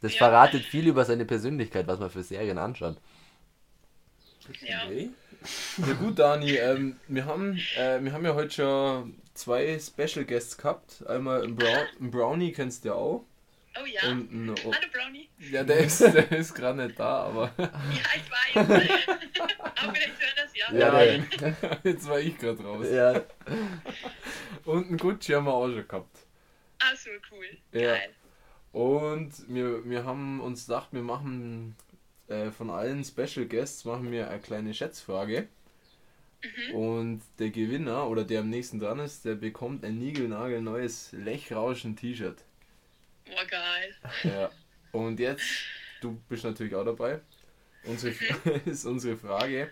Das Ja. verratet viel über seine Persönlichkeit, was man für Serien anschaut. Ja. Okay. Ja gut, Dani, ähm, wir, haben, äh, wir haben ja heute schon zwei Special Guests gehabt. Einmal Brown, ein Brownie, kennst du ja auch. Oh ja. Und ein, oh, Hallo Brownie. ja, der ist, der ist gerade nicht da, aber Ja, ich weiß. Aber vielleicht hört das ja. Ja, ja, jetzt war ich gerade raus. Ja, Und ein Gucci haben wir auch schon gehabt. Ach so, cool. Ja. Geil. Und wir, wir haben uns gedacht, wir machen äh, von allen Special Guests machen wir eine kleine Schätzfrage. Und der Gewinner oder der am nächsten dran ist, der bekommt ein niegelnagelneues Lechrauschen-T-Shirt. Boah, geil. Ja. Und jetzt, du bist natürlich auch dabei. Unsere, ist unsere Frage,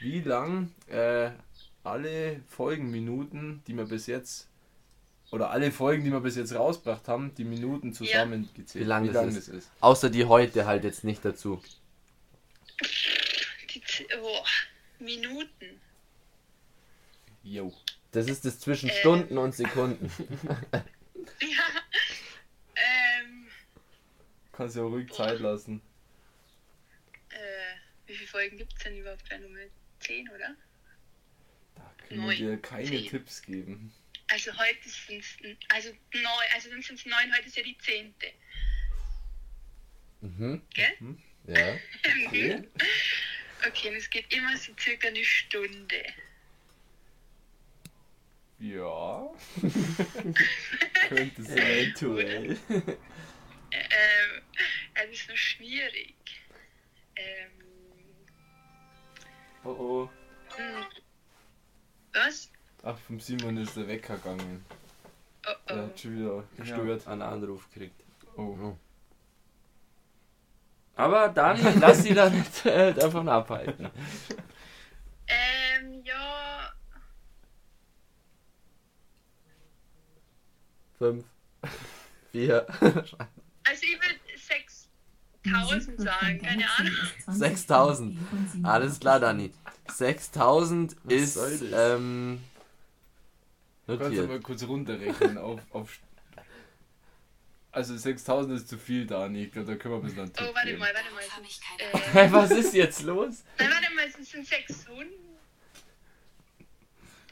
wie lang äh, alle Folgenminuten, die wir bis jetzt, oder alle Folgen, die wir bis jetzt rausgebracht haben, die Minuten zusammengezählt. Wie lang das ist. das ist. außer die heute halt jetzt nicht dazu. Die oh, Minuten. Jo. Das ist das zwischen Äh. Stunden und Sekunden. Ja. Ähm, Kannst ja ruhig Zeit lassen. äh, wie viele Folgen gibt es denn überhaupt? Gleich Nummer 10, oder? Da können wir Neun. dir keine Zehn. Tipps geben. Also heute sind es also neun, also dann sind es neun, heute ist ja die zehnte. Mhm. Gell? Ja. Okay. okay, und es geht immer so circa eine Stunde. Ja. Könnte sein. Eventuell. Ähm, es ist noch schwierig. Ähm, Oh oh. hm. Was? Ach, vom Simon ist der Wecker gegangen. Oh Der oh. hat schon wieder gestört. einen Anruf gekriegt. Oh. Aber Dani, lass sie da nicht äh, davon abhalten. Ähm, ja. Fünf. Vier. Also ich würde 6000 sagen, keine Ahnung. 6000. Alles klar, Dani. 6000 Was ist ähm, Kannst du mal kurz runterrechnen auf, auf. Also 6000 ist zu viel, Dani. Ich glaube, da können wir ein bisschen an Oh, warte geben. mal, warte mal. Äh, Was ist jetzt los? nein, warte mal, es sind 600.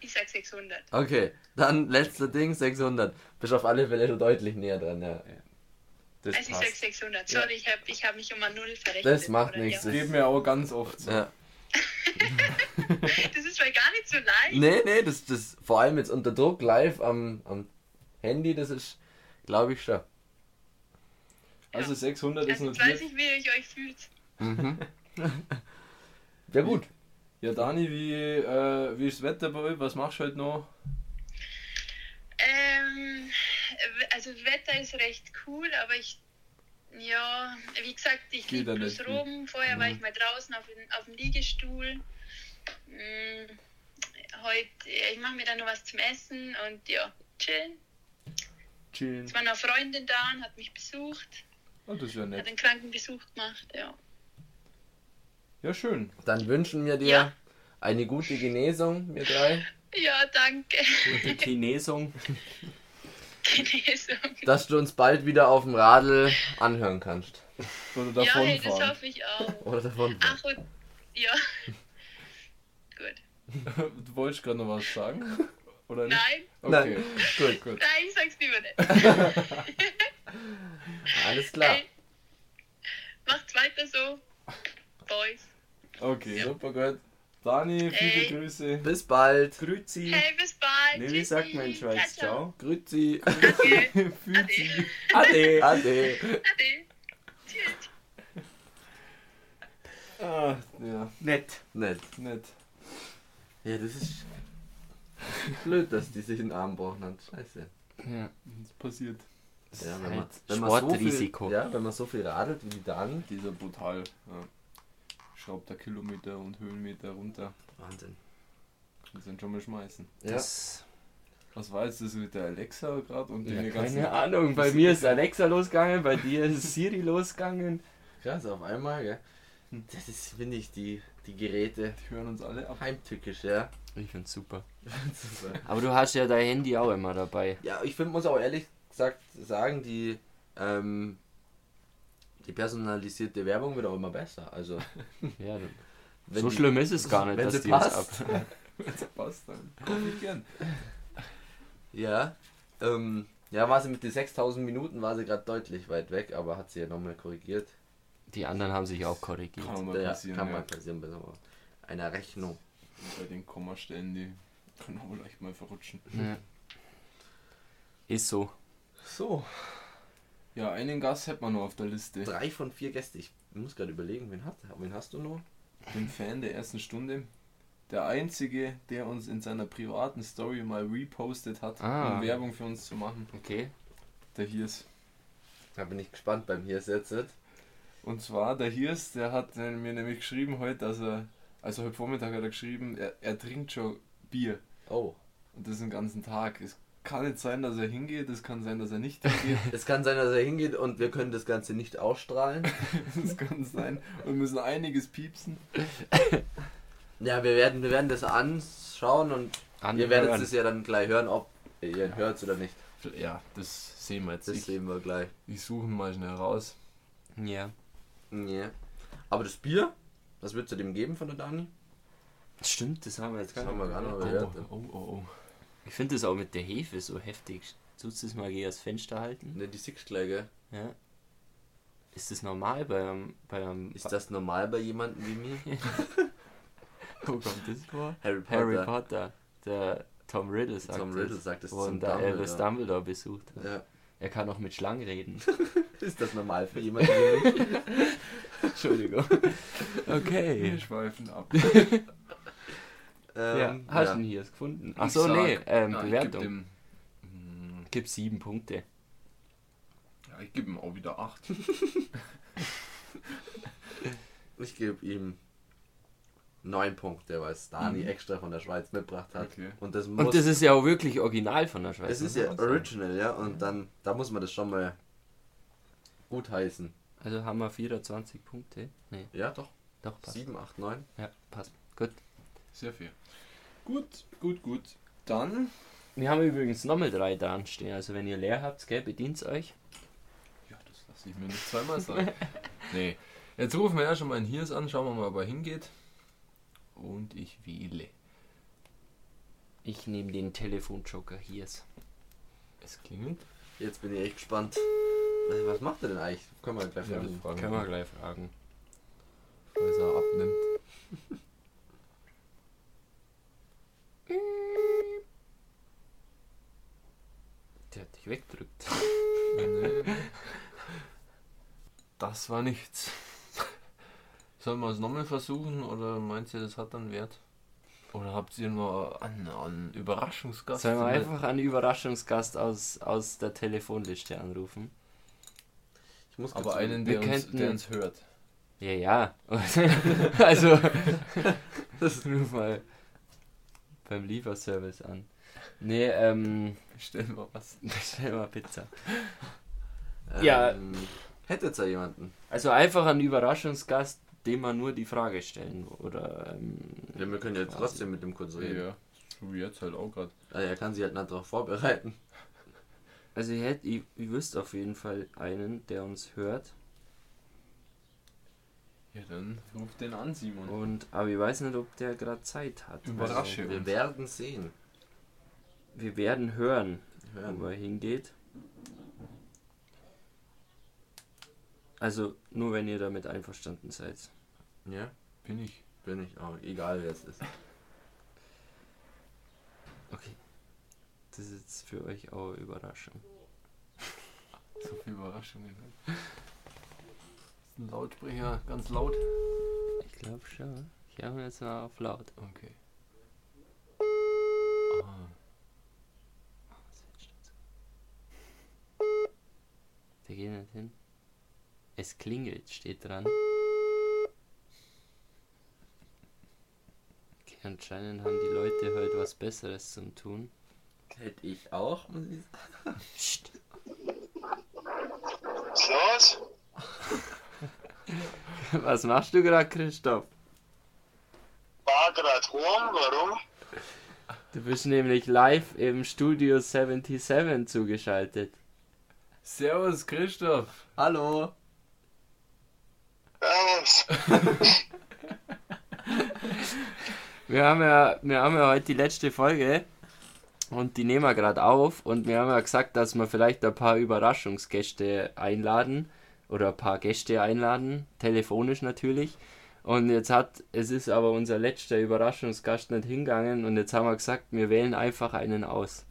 Ich sag 600. Okay, dann letzter Ding, 600. Bist auf alle Fälle schon deutlich näher dran, ja. Das Also ich sag passt. 600. Sorry, ich habe ich hab mich um eine Null verrechnet. Das macht nichts. Das Ja. geht mir auch ganz oft so. ja. Das ist weil gar nicht so leicht. Nee, nee, das, das vor allem jetzt unter Druck live am, am Handy, das ist, glaube ich schon. Also 600 ist Also jetzt notiert. weiß ich, wie ihr euch fühlt. Mhm. Ja gut. Ja, Dani, wie, äh, wie ist das Wetter bei euch? Was machst du heute noch? Ähm, also das Wetter ist recht cool, aber ich, ja, wie gesagt, ich liege bloß rum. Vorher war Mhm. ich mal draußen auf, dem- auf dem Liegestuhl. Mm, heute, ich mache mir dann noch was zum Essen und ja, chillen. Chillen. Es war noch eine Freundin da und hat mich besucht, Oh, das ist ja hat nett. einen Krankenbesuch gemacht, ja. Ja, schön. Dann wünschen wir dir Ja. eine gute Genesung, wir drei. Ja, danke. Die Chinesung. Genesung. Dass du uns bald wieder auf dem Radl anhören kannst. Oder Ja, hey, das hoffe ich auch. Oder davon. Ach, und, ja. Gut. du wolltest gerade noch was sagen? Oder nicht? Nein, Okay, Gut, gut. nein, ich sag's lieber nicht. alles klar. Hey, macht's weiter so. Boys. Okay, super gut. Dani, viele Hey. Grüße. Bis bald. Grüezi. Hey, bis bald. Nee, wie sagt man in Schweiz? Ciao, Ciao. Grüezi. ciao. Ade. Ade. Ade. Ade. Tschüss. Ah, ja, Nett. Nett. nett. Ja, das ist blöd, dass die sich einen Arm brauchen hat. Scheiße. Ja. Das passiert. Ja, wenn halt man, wenn man so Sportrisiko. viel, ja, wenn man so viel radelt wie die Dani. Dieser brutal. Ja. Schraubt der Kilometer und Höhenmeter runter. Wahnsinn. Kannst den schon mal schmeißen. Ja. Das, Was war jetzt das mit der Alexa gerade und ja, den ganzen. keine Ahnung. Bei mir ist Alexa losgegangen, bei dir ist Siri losgegangen. Krass, auf einmal, gell? Hm. Das ist, finde ich, die, die Geräte Die hören uns alle ab. heimtückisch, ja. Ich find's super. Super. Aber du hast ja dein Handy auch immer dabei. ja, ich find, muss auch ehrlich gesagt sagen, die, ähm, die personalisierte Werbung wird auch immer besser. Also, Ja, wenn so die- schlimm ist es gar nicht, wenn dass sie die passt. ab. Wenn's passt, dann komm ich gern. Ja, ähm, ja, war sie mit den 6000 Minuten, war sie gerade deutlich weit weg, aber hat sie ja nochmal korrigiert. Die anderen haben sich auch korrigiert. Kann mal ja, passieren. kann ja. mal passieren bei so einer Rechnung. Bei den Kommastellen, die können auch leicht mal verrutschen. Ja. Ist so. So, Ja, einen Gast hätte man noch auf der Liste. drei von vier Gäste. Ich muss gerade überlegen, wen, hat, wen hast du noch? Den Fan der ersten Stunde. Der einzige, der uns in seiner privaten Story mal repostet hat, Ah. um Werbung für uns zu machen. Okay. Der Hirs. Da bin ich gespannt beim hier jetzt. Und zwar der Hirs, der hat äh, mir nämlich geschrieben heute, dass er, also heute Vormittag hat er geschrieben, er, er trinkt schon Bier. Oh. Und das den ganzen Tag. Es kann nicht sein, dass er hingeht, es kann sein, dass er nicht hingeht. Es kann sein, dass er hingeht und wir können das Ganze nicht ausstrahlen. das kann sein. Und wir müssen einiges piepsen. Ja, wir werden, wir werden das anschauen und ihr werdet es ja dann gleich hören, ob ihr ihn hört oder nicht. Ja, das sehen wir jetzt. Das Ich, sehen wir gleich. ich suche ihn mal schnell raus. Ja. Ja. Aber das Bier, was würdest du dem geben von der Dani? Stimmt, das haben wir jetzt gar Das haben wir gar nicht Oh, gehört. oh, oh, oh. Ich finde das auch mit der Hefe so heftig. Tust du das mal gegen das Fenster halten? Ne, die Six gleich, gell? Ja. Ist das normal bei einem. Bei einem Ist das normal bei jemandem wie mir? Wo kommt das vor? Harry Potter. Harry Potter. Der Tom Riddle sagt Tom das, Riddle sagt es der Albus Dumbledore. Dumbledore besucht hat. Ja. Er kann auch mit Schlangen reden. Ist das normal für jemanden wie mich? Entschuldigung. Okay. Wir schweifen ab. Ja, Ähm, hast ja. du ihn hier gefunden? Ich Achso, nee, ähm, ja, ich Bewertung. geb dem, mm, Gib sieben Punkte. ja, ich gebe ihm auch wieder 8. Ich gebe ihm neun Punkte, weil es Dani extra von der Schweiz mitgebracht hat. Okay. Und das muss. Und das ist ja auch wirklich original von der Schweiz. es ist ja original, ja. Und dann, da muss man das schon mal gut heißen. Also haben wir 24 Punkte. Nee, Ja, doch. doch, passt. Sieben, acht, neun. Ja, passt. Gut. Sehr viel. Gut, gut, gut. Dann, Wir haben übrigens nochmal drei da stehen. Also wenn ihr leer habt, gell, bedient euch. ja, das lasse ich mir nicht zweimal sagen. nee, jetzt rufen wir ja schon mal einen Hirs an, schauen wir mal, ob er hingeht. Und ich wähle. Ich nehme den Telefonjoker hier. Es klingelt. Jetzt bin ich echt gespannt. Was- Was macht er denn eigentlich? Können wir gleich Ja, fragen. fragen Können wir gleich fragen. Falls er abnimmt. Nee. Das war nichts. Sollen wir es nochmal versuchen oder meint ihr, das hat dann Wert? Oder habt ihr nur einen, einen Überraschungsgast? Sollen wir einfach einen Überraschungsgast aus, aus der Telefonliste anrufen? Ich muss Aber einen, Wir der uns, der uns hört. Ja, ja. also, das ruf mal beim Lieferservice an. Nee, ähm, Stellen wir was. bestell mal Pizza. Ähm, Ja. Hättet ihr jemanden? Also einfach einen Überraschungsgast, dem man nur die Frage stellen oder ähm, Ja, wir können ja jetzt trotzdem mit dem kurz reden. Ja, so wie jetzt halt auch gerade. Also er kann sich halt nicht darauf vorbereiten. also ihr, hätt, ihr, ihr wisst auf jeden Fall einen, der uns hört Ja, dann ruft den an, Simon. und aber ich weiß nicht, ob der gerade Zeit hat. Überrasche Also, Wir werden sehen. Wir werden hören, Hören. wo er hingeht. Also nur wenn ihr damit einverstanden seid. Ja, Bin ich. bin ich auch. Egal wer es ist. Okay. Das ist jetzt für euch auch eine Überraschung. So viele Überraschungen. Das ist ein Lautsprecher, ganz laut. Ich glaube schon. Ich habe jetzt mal auf laut. Okay. Der geht nicht hin. Es klingelt, steht dran. Okay, anscheinend haben die Leute heute was Besseres zum Tun. Hätte ich auch, muss ich sagen. Psst. Was los? Was machst du gerade, Christoph? War grad rum, warum? Du bist nämlich live im Studio 77 zugeschaltet. Servus, Christoph. Hallo. Servus. Wir haben ja, wir haben ja heute die letzte Folge und die nehmen wir gerade auf und wir haben ja gesagt, dass wir vielleicht ein paar Überraschungsgäste einladen oder ein paar Gäste einladen, telefonisch natürlich. Und jetzt hat, es ist aber unser letzter Überraschungsgast nicht hingegangen und jetzt haben wir gesagt, wir wählen einfach einen aus.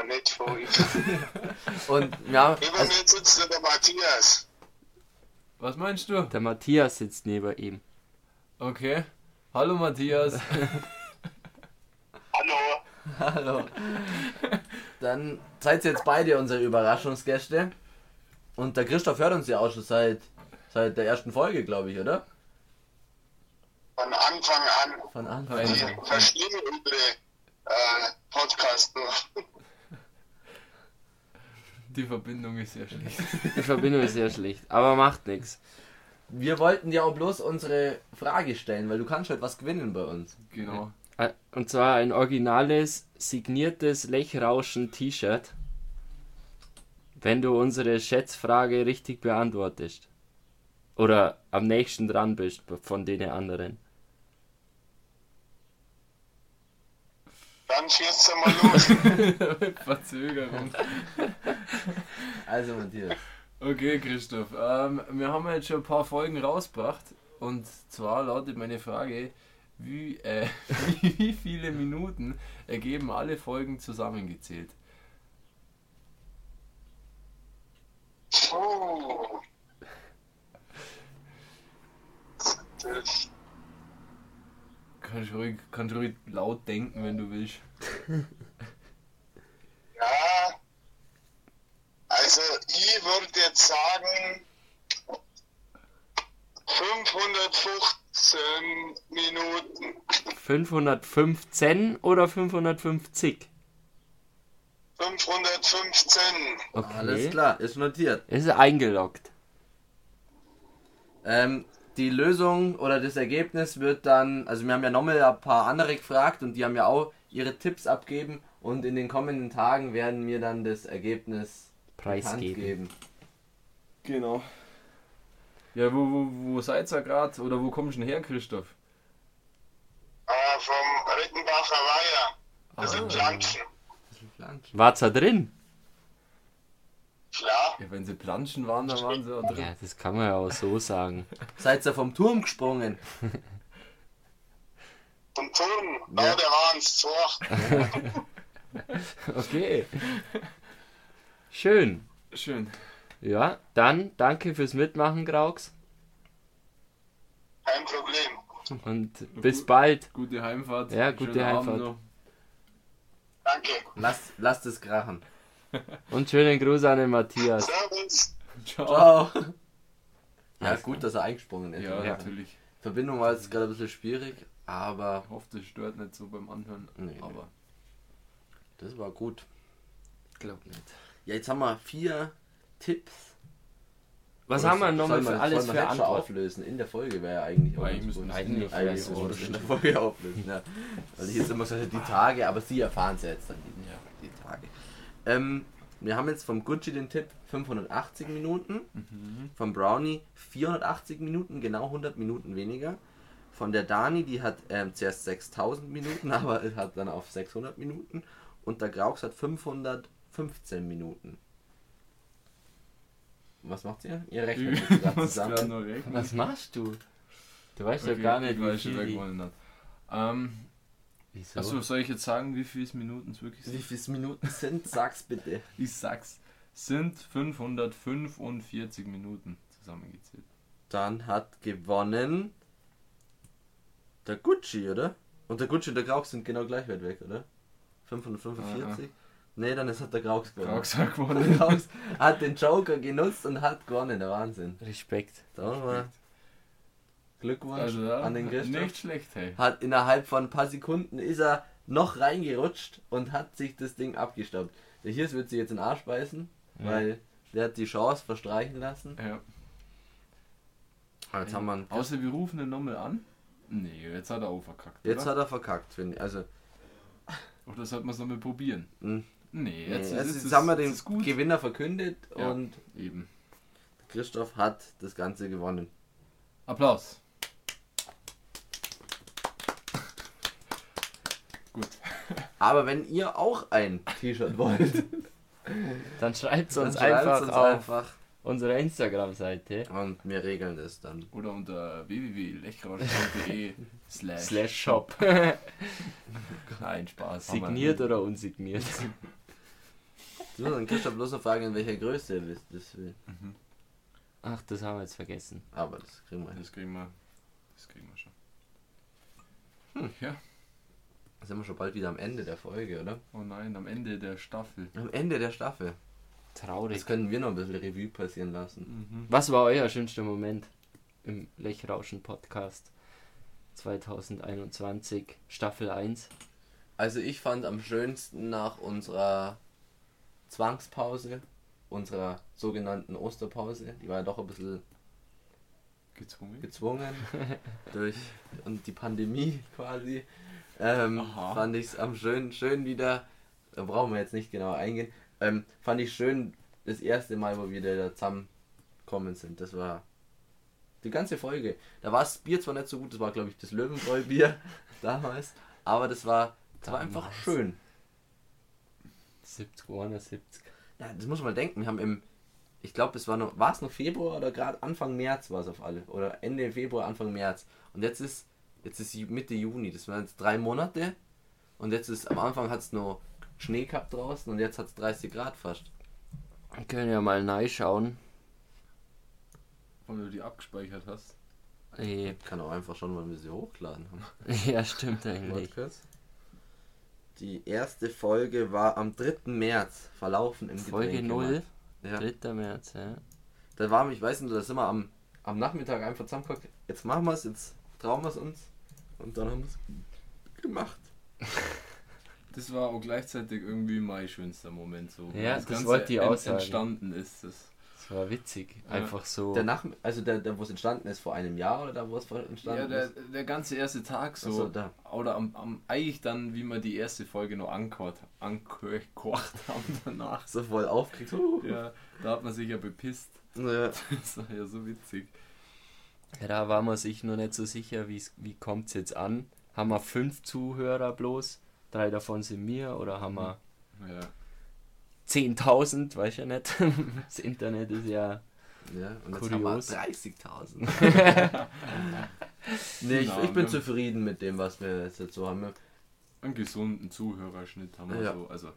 Aber nicht von euch. Und ja, Über also, mir sitzt der Matthias. Was meinst du? Der Matthias sitzt neben ihm. Okay. Hallo, Matthias. Hallo. hallo. Dann seid ihr jetzt beide unsere Überraschungsgäste. Und der Christoph hört uns ja auch schon seit, seit der ersten Folge, glaube ich, oder? Von Anfang an. Von Anfang an. Ich verstehe unsere äh, Podcast nur. Die Verbindung ist sehr schlecht. Die Verbindung ist sehr schlecht, aber macht nichts. Wir wollten dir auch bloß unsere Frage stellen, weil du kannst halt was gewinnen bei uns. Genau. Äh, Und zwar ein originales, signiertes Lechrauschen-T-Shirt, wenn du unsere Schätzfrage richtig beantwortest. Oder am nächsten dran bist von den anderen. Dann schießt du mal los. Verzögerung. Also Matthias. Okay, Christoph. Ähm, wir haben jetzt schon ein paar Folgen rausgebracht. Und zwar lautet meine Frage, wie, äh, wie viele Minuten ergeben alle Folgen zusammengezählt? Puh. Das, Kannst ruhig, kannst ruhig laut denken, wenn du willst. ja. Also ich würde jetzt sagen 515 Minuten. 515 oder 550? 515. Okay. Alles klar, ist notiert. Ist eingeloggt. Ähm, die Lösung oder das Ergebnis wird dann, also wir haben ja nochmal ein paar andere gefragt und die haben ja auch ihre Tipps abgeben und in den kommenden Tagen werden wir dann das Ergebnis Preisgeben. geben. Genau. Ja, wo, wo, wo seid ihr gerade? Oder wo kommst du denn her, Christoph? Äh, vom Rittenbacher Weiher. Das sind Pflanzen. Wart's da drin? Klar. Ja, wenn sie Planschen waren, dann waren sie auch drin. Ja, das kann man ja auch so sagen. Seid ihr vom Turm gesprungen? Zum Turm. Ja, der war ins Tor. Okay. Schön. Schön. Ja, dann danke fürs Mitmachen, Graux. Kein Problem. Und bis bald. Gute Heimfahrt. Ja, gute Schönen Abend Heimfahrt. noch. Danke. Lasst, lasst es krachen. Und schönen Gruß an den Matthias. Servus. Ciao. Ciao. Ja, gut, dass er eingesprungen ist. Ja, Ja. natürlich. Verbindung war jetzt gerade ein bisschen schwierig, aber Ich hoffe, das stört nicht so beim Anhören. Nee, nee. aber das war gut. Glaub nicht. Ja, jetzt haben wir vier Tipps. Was Oder haben wir nochmal für alles für Antworten? auflösen? In der Folge wäre ja eigentlich auch Eigentlich ganz müssen Eigentlich Eigentlich ja, müssen wir in der. Folge auflösen, ja. Weil ich jetzt immer so die Tage, aber sie erfahren es ja jetzt dann die, die Tage. Ähm, wir haben jetzt vom Gucci den Tipp 580 Minuten, vom Brownie 480 Minuten, genau 100 Minuten weniger. Von der Dani, die hat ähm, zuerst 6000 Minuten, aber hat dann auf 600 Minuten. Und der Graux hat 515 Minuten. Was macht ihr? Ihr rechnet jetzt ich gerade zusammen. Was machst du? Du weißt Okay, doch gar nicht, ich wie viel wer die... gewonnen hat. Ähm, Wieso? achso, soll ich jetzt sagen, wie viele Minuten es wirklich Wie sind? viele Minuten sind? Sag's bitte. Ich sag's. Sind 545 Minuten zusammengezählt. Dann hat gewonnen der Gucci, oder? Und der Gucci und der Graux sind genau gleich weit weg, oder? 545? Nee, dann ist hat der Graux gewonnen. Graux hat Der gewonnen. Graux hat den Joker genutzt und hat gewonnen, der Wahnsinn. Respekt. Da mal Glückwunsch Also ja, an den Christoph. nicht schlecht, hey. Hat innerhalb von ein paar Sekunden ist er noch reingerutscht und hat sich das Ding abgestaubt. Der Hirs wird sich jetzt in den Arsch beißen, weil der hat die Chance verstreichen lassen. Ja. Jetzt haben wir einen Außer wir rufen den nochmal an. Nee, jetzt hat er auch verkackt. Jetzt oder? hat er verkackt, finde ich. Also, Oder sollte man es nochmal probieren? mh, Nee, nee, jetzt, jetzt, ist jetzt es- haben wir jetzt den ist gut. Gewinner verkündet Ja. und Eben. Christoph hat das Ganze gewonnen. Applaus. Gut. Aber wenn ihr auch ein T-Shirt wollt, Dann schreibt dann uns einfach uns auf einfach unserer Instagram-Seite und wir regeln das dann. Oder unter www.lechrausch.de slash, slash shop. Nein, Spaß. Signiert oder unsigniert? Du musst dann Christoph bloß noch fragen, in welcher Größe er das- das will. Ach, das haben wir jetzt vergessen. Aber das kriegen wir. Das kriegen wir. Das kriegen wir schon. Ja. Da sind wir schon bald wieder am Ende der Folge, oder? Oh nein, am Ende der Staffel. Am Ende der Staffel. Traurig. Das können wir noch ein bisschen Revue passieren lassen. Mhm. Was war euer schönster Moment im Lechrauschen Podcast 2021 Staffel 1? Also ich fand am schönsten nach unserer Zwangspause, unserer sogenannten Osterpause, die war ja doch ein bisschen Gezwungen. gezwungen durch und die Pandemie quasi, ähm, fand ich es am schön, schön wieder, da brauchen wir jetzt nicht genau eingehen, ähm, fand ich schön das erste Mal, wo wir da zusammengekommen sind. Das war die ganze Folge. Da war das Bier zwar nicht so gut, das war glaube ich das Löwenbräu-Bier damals, aber das war, das war einfach schön. 70, 71. Ja, das muss man denken. Wir haben im, ich glaube, es war noch, war es noch Februar oder gerade Anfang März war es auf alle. Oder Ende Februar, Anfang März. Und jetzt ist, jetzt ist Mitte Juni. Das waren jetzt drei Monate. Und jetzt ist, am Anfang hat es noch Schnee gehabt draußen und jetzt hat es 30 Grad fast. Wir können ja mal reinschauen. Weil du die abgespeichert hast. Eh, Kann auch einfach schon, weil wir sie hochgeladen haben. Ja, stimmt eigentlich. Die erste Folge war am 3. März verlaufen im Folge Getränkemarkt. 0, Ja. 3. März, ja. Da waren wir, ich weiß nicht, da sind wir am, am Nachmittag einfach zusammengehockt. Jetzt machen wir es, jetzt trauen wir es uns. Und dann haben wir es gemacht. Das war auch gleichzeitig irgendwie mein schönster Moment so. Ja, Wie das wollte ich auch sagen. entstanden ist. Das, Das war witzig. Ja. Einfach so. Der Nach also der, der wo es entstanden ist, vor einem Jahr oder da, wo es vor- ja, entstanden der, ist? der ganze erste Tag so. So, da. Oder am, am, eigentlich dann, wie wir die erste Folge noch angehört, angekocht haben danach. So voll aufgeregt. Ja, da hat man sich ja bepisst. Ja. Das war ja so witzig. Ja, da war man sich noch nicht so sicher, wie kommt es jetzt an. Haben wir fünf Zuhörer bloß? Drei davon sind mir oder haben wir Ja. 10.000? Weiß ja nicht. Das Internet ist ja. ja, und jetzt Kurios. haben wir 30.000. nee, ich, ich bin zufrieden mit dem, was wir jetzt so haben. Einen gesunden Zuhörerschnitt haben wir Ja. so. Also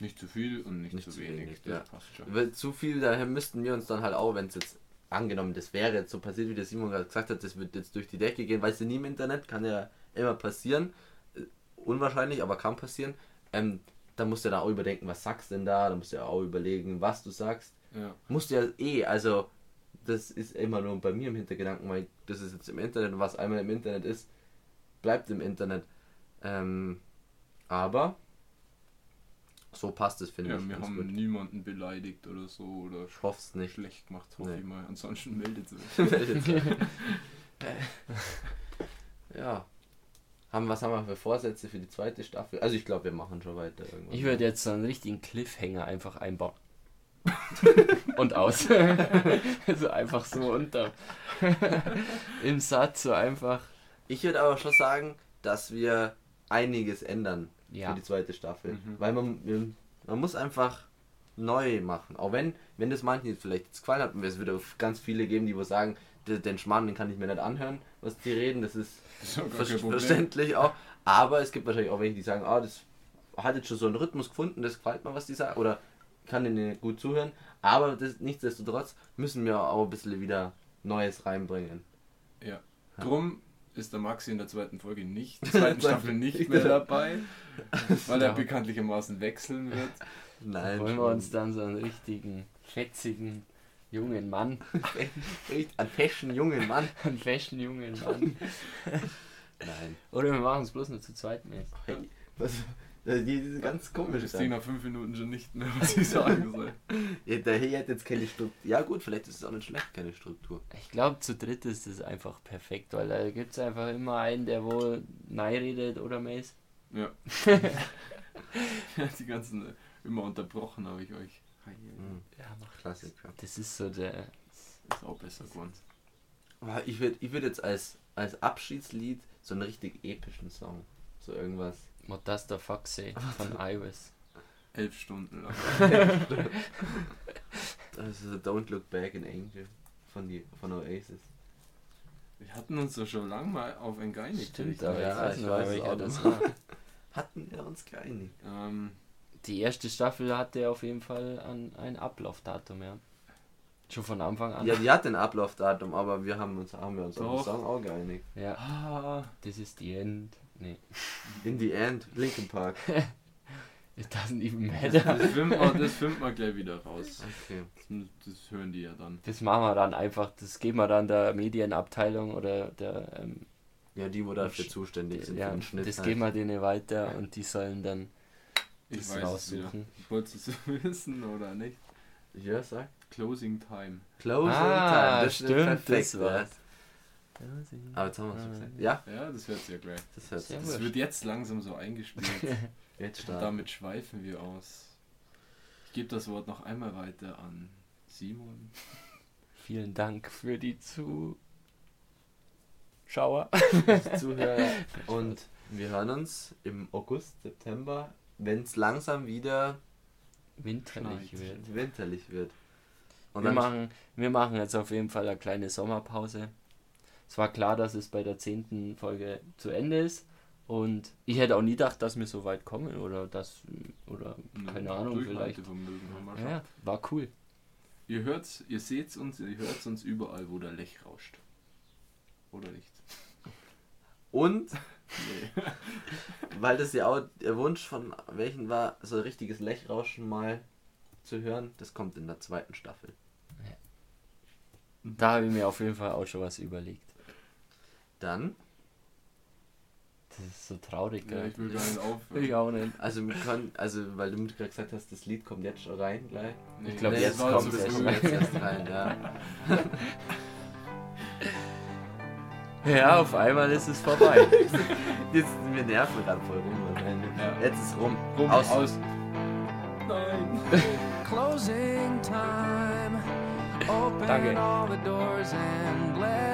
Nicht zu viel und nicht, Nicht zu zu wenig. wenig, das ja. passt schon. Weil zu viel, daher müssten wir uns dann halt auch, wenn es jetzt angenommen, das wäre jetzt so passiert, wie der Simon gerade gesagt hat, das wird jetzt durch die Decke gehen, weißt du nie im Internet, kann ja immer passieren. Äh, Unwahrscheinlich, aber kann passieren. Ähm, da musst du dann auch überdenken, was sagst du denn da, da musst du ja auch überlegen, was du sagst. Ja. Musst du ja eh, also das ist immer nur bei mir im Hintergedanken, weil das ist jetzt im Internet und was einmal im Internet ist, bleibt im Internet. Ähm, aber so passt es, finde ja, ich. wir haben gut. niemanden beleidigt oder so oder Ich hoffe es nicht. schlecht gemacht, hoffe Nee. ich mal. Ansonsten meldet sich. Meldet sich. ja. Haben, was haben wir für Vorsätze für die zweite Staffel? Also ich glaube, wir machen schon weiter irgendwann. Ich würde jetzt so einen richtigen Cliffhanger einfach einbauen. Und aus. also einfach so unter. Im Satz so einfach. Ich würde aber schon sagen, dass wir einiges ändern Ja. für die zweite Staffel. Mhm. Weil man, man muss einfach neu machen. Auch wenn, wenn das manchen jetzt vielleicht jetzt gefallen hat, und es wird auch ganz viele geben, die wo sagen, "Den- den Schmarrn, den kann ich mir nicht anhören, was die reden, das ist Das ist auch Ver verständlich auch. Aber es gibt wahrscheinlich auch welche, die sagen, ah, das hat jetzt schon so einen Rhythmus gefunden, das gefällt mir, was die sagen, oder kann ihnen gut zuhören. Aber das, nichtsdestotrotz müssen wir auch ein bisschen wieder Neues reinbringen. Ja. Drum ist der Maxi in der zweiten Folge nicht, in der zweiten Staffel nicht mehr dabei, weil er bekanntlichermaßen wechseln wird. Nein, Wollen wir uns dann so einen richtigen, fetzigen, jungen Mann, einen feschen jungen Mann. einen fashion jungen Mann. Nein. Oder wir machen es bloß nur zu zweit mehr. Hey, was, das ist ganz komisch. Ich sehe nach fünf Minuten schon nicht mehr, was ich sagen soll. Ja, der hier hat jetzt keine Struktur. Ja gut, vielleicht ist es auch nicht schlecht, keine Struktur. Ich glaube, zu dritt ist es einfach perfekt, weil da gibt es einfach immer einen, der wohl nein redet oder Mace. Ja. Die ganzen äh, immer unterbrochen habe ich euch. Mhm. Ja, mach Klassiker. Das ist so der. Ist auch besser geworden. Aber ich würde ich würd jetzt als, als Abschiedslied so einen richtig epischen Song. So irgendwas. What does the fuck say von Iris. Elf Stunden lang. Das ist Don't Look Back in Angel von, die, von Oasis. Wir hatten uns doch schon lange mal auf ein geeinigt. Stimmt, aber ich Ja, weiß ich nicht, weiß es welcher auch das war. Hatten wir uns geeinigt. Ähm, Die erste Staffel hatte auf jeden Fall an ein Ablaufdatum, ja. Schon von Anfang an. Ja, die hat den Ablaufdatum, aber wir haben uns, haben wir uns auf den. Song auch geeinigt. Ja. ah, This is the end. Nee. In the end, Linkin Park. It doesn't even matter. das filmt man, das filmt man gleich wieder raus. Okay. Das, das hören die ja dann. Das machen wir dann einfach, das geben wir dann der Medienabteilung oder der, ähm, Ja, die, wo dafür zuständig sind ja, für den Schnitt. das halt. geben wir denen weiter und die sollen dann Ich das raussuchen. Wolltest du es wissen oder nicht? Ja, sag. Closing Time. Closing Ah, Time. Das stimmt, ist perfekt. das war's. Ja. Aber jetzt haben wir es Ah. gesagt. Ja, Ja, das hört ja gleich. das hört Sehr sich. Das wird jetzt langsam so eingespielt. Jetzt Und starten. damit schweifen wir aus. Ich gebe das Wort noch einmal weiter an Simon. Vielen Dank für die Zuschauer. Zuhörer. Und wir hören uns im August, September, wenn es langsam wieder Winterlich Schneit. wird. winterlich wird. Und Wir machen, wir machen jetzt auf jeden Fall eine kleine Sommerpause. Es war klar, dass es bei der zehnten Folge zu Ende ist. Und ich hätte auch nie gedacht, dass wir so weit kommen oder das oder keine Ahnung vielleicht. Ja, war cool. Ihr hört's, ihr seht's uns, ihr hört's uns überall, wo der Lech rauscht. Oder nicht? Und, Nee. weil das ja auch der Wunsch von welchen war, so ein richtiges Lechrauschen mal zu hören, das kommt in der zweiten Staffel. Da habe ich mir auf jeden Fall auch schon was überlegt. Dann, Das ist so traurig, Ja, gell? ich will gar nicht aufhören. Ich auch nicht. also wir können, also weil du mir gerade gesagt hast, das Lied kommt jetzt schon rein gleich. Nee, Ich glaub, das jetzt war kommt zu es früh. erst rein, ja. Ja, auf einmal ist es vorbei. Jetzt, wir nerven gerade voll rum. Ja. Jetzt ist rum. Rum, Aus. aus. Nein. Closing time. Open Danke. all the doors and let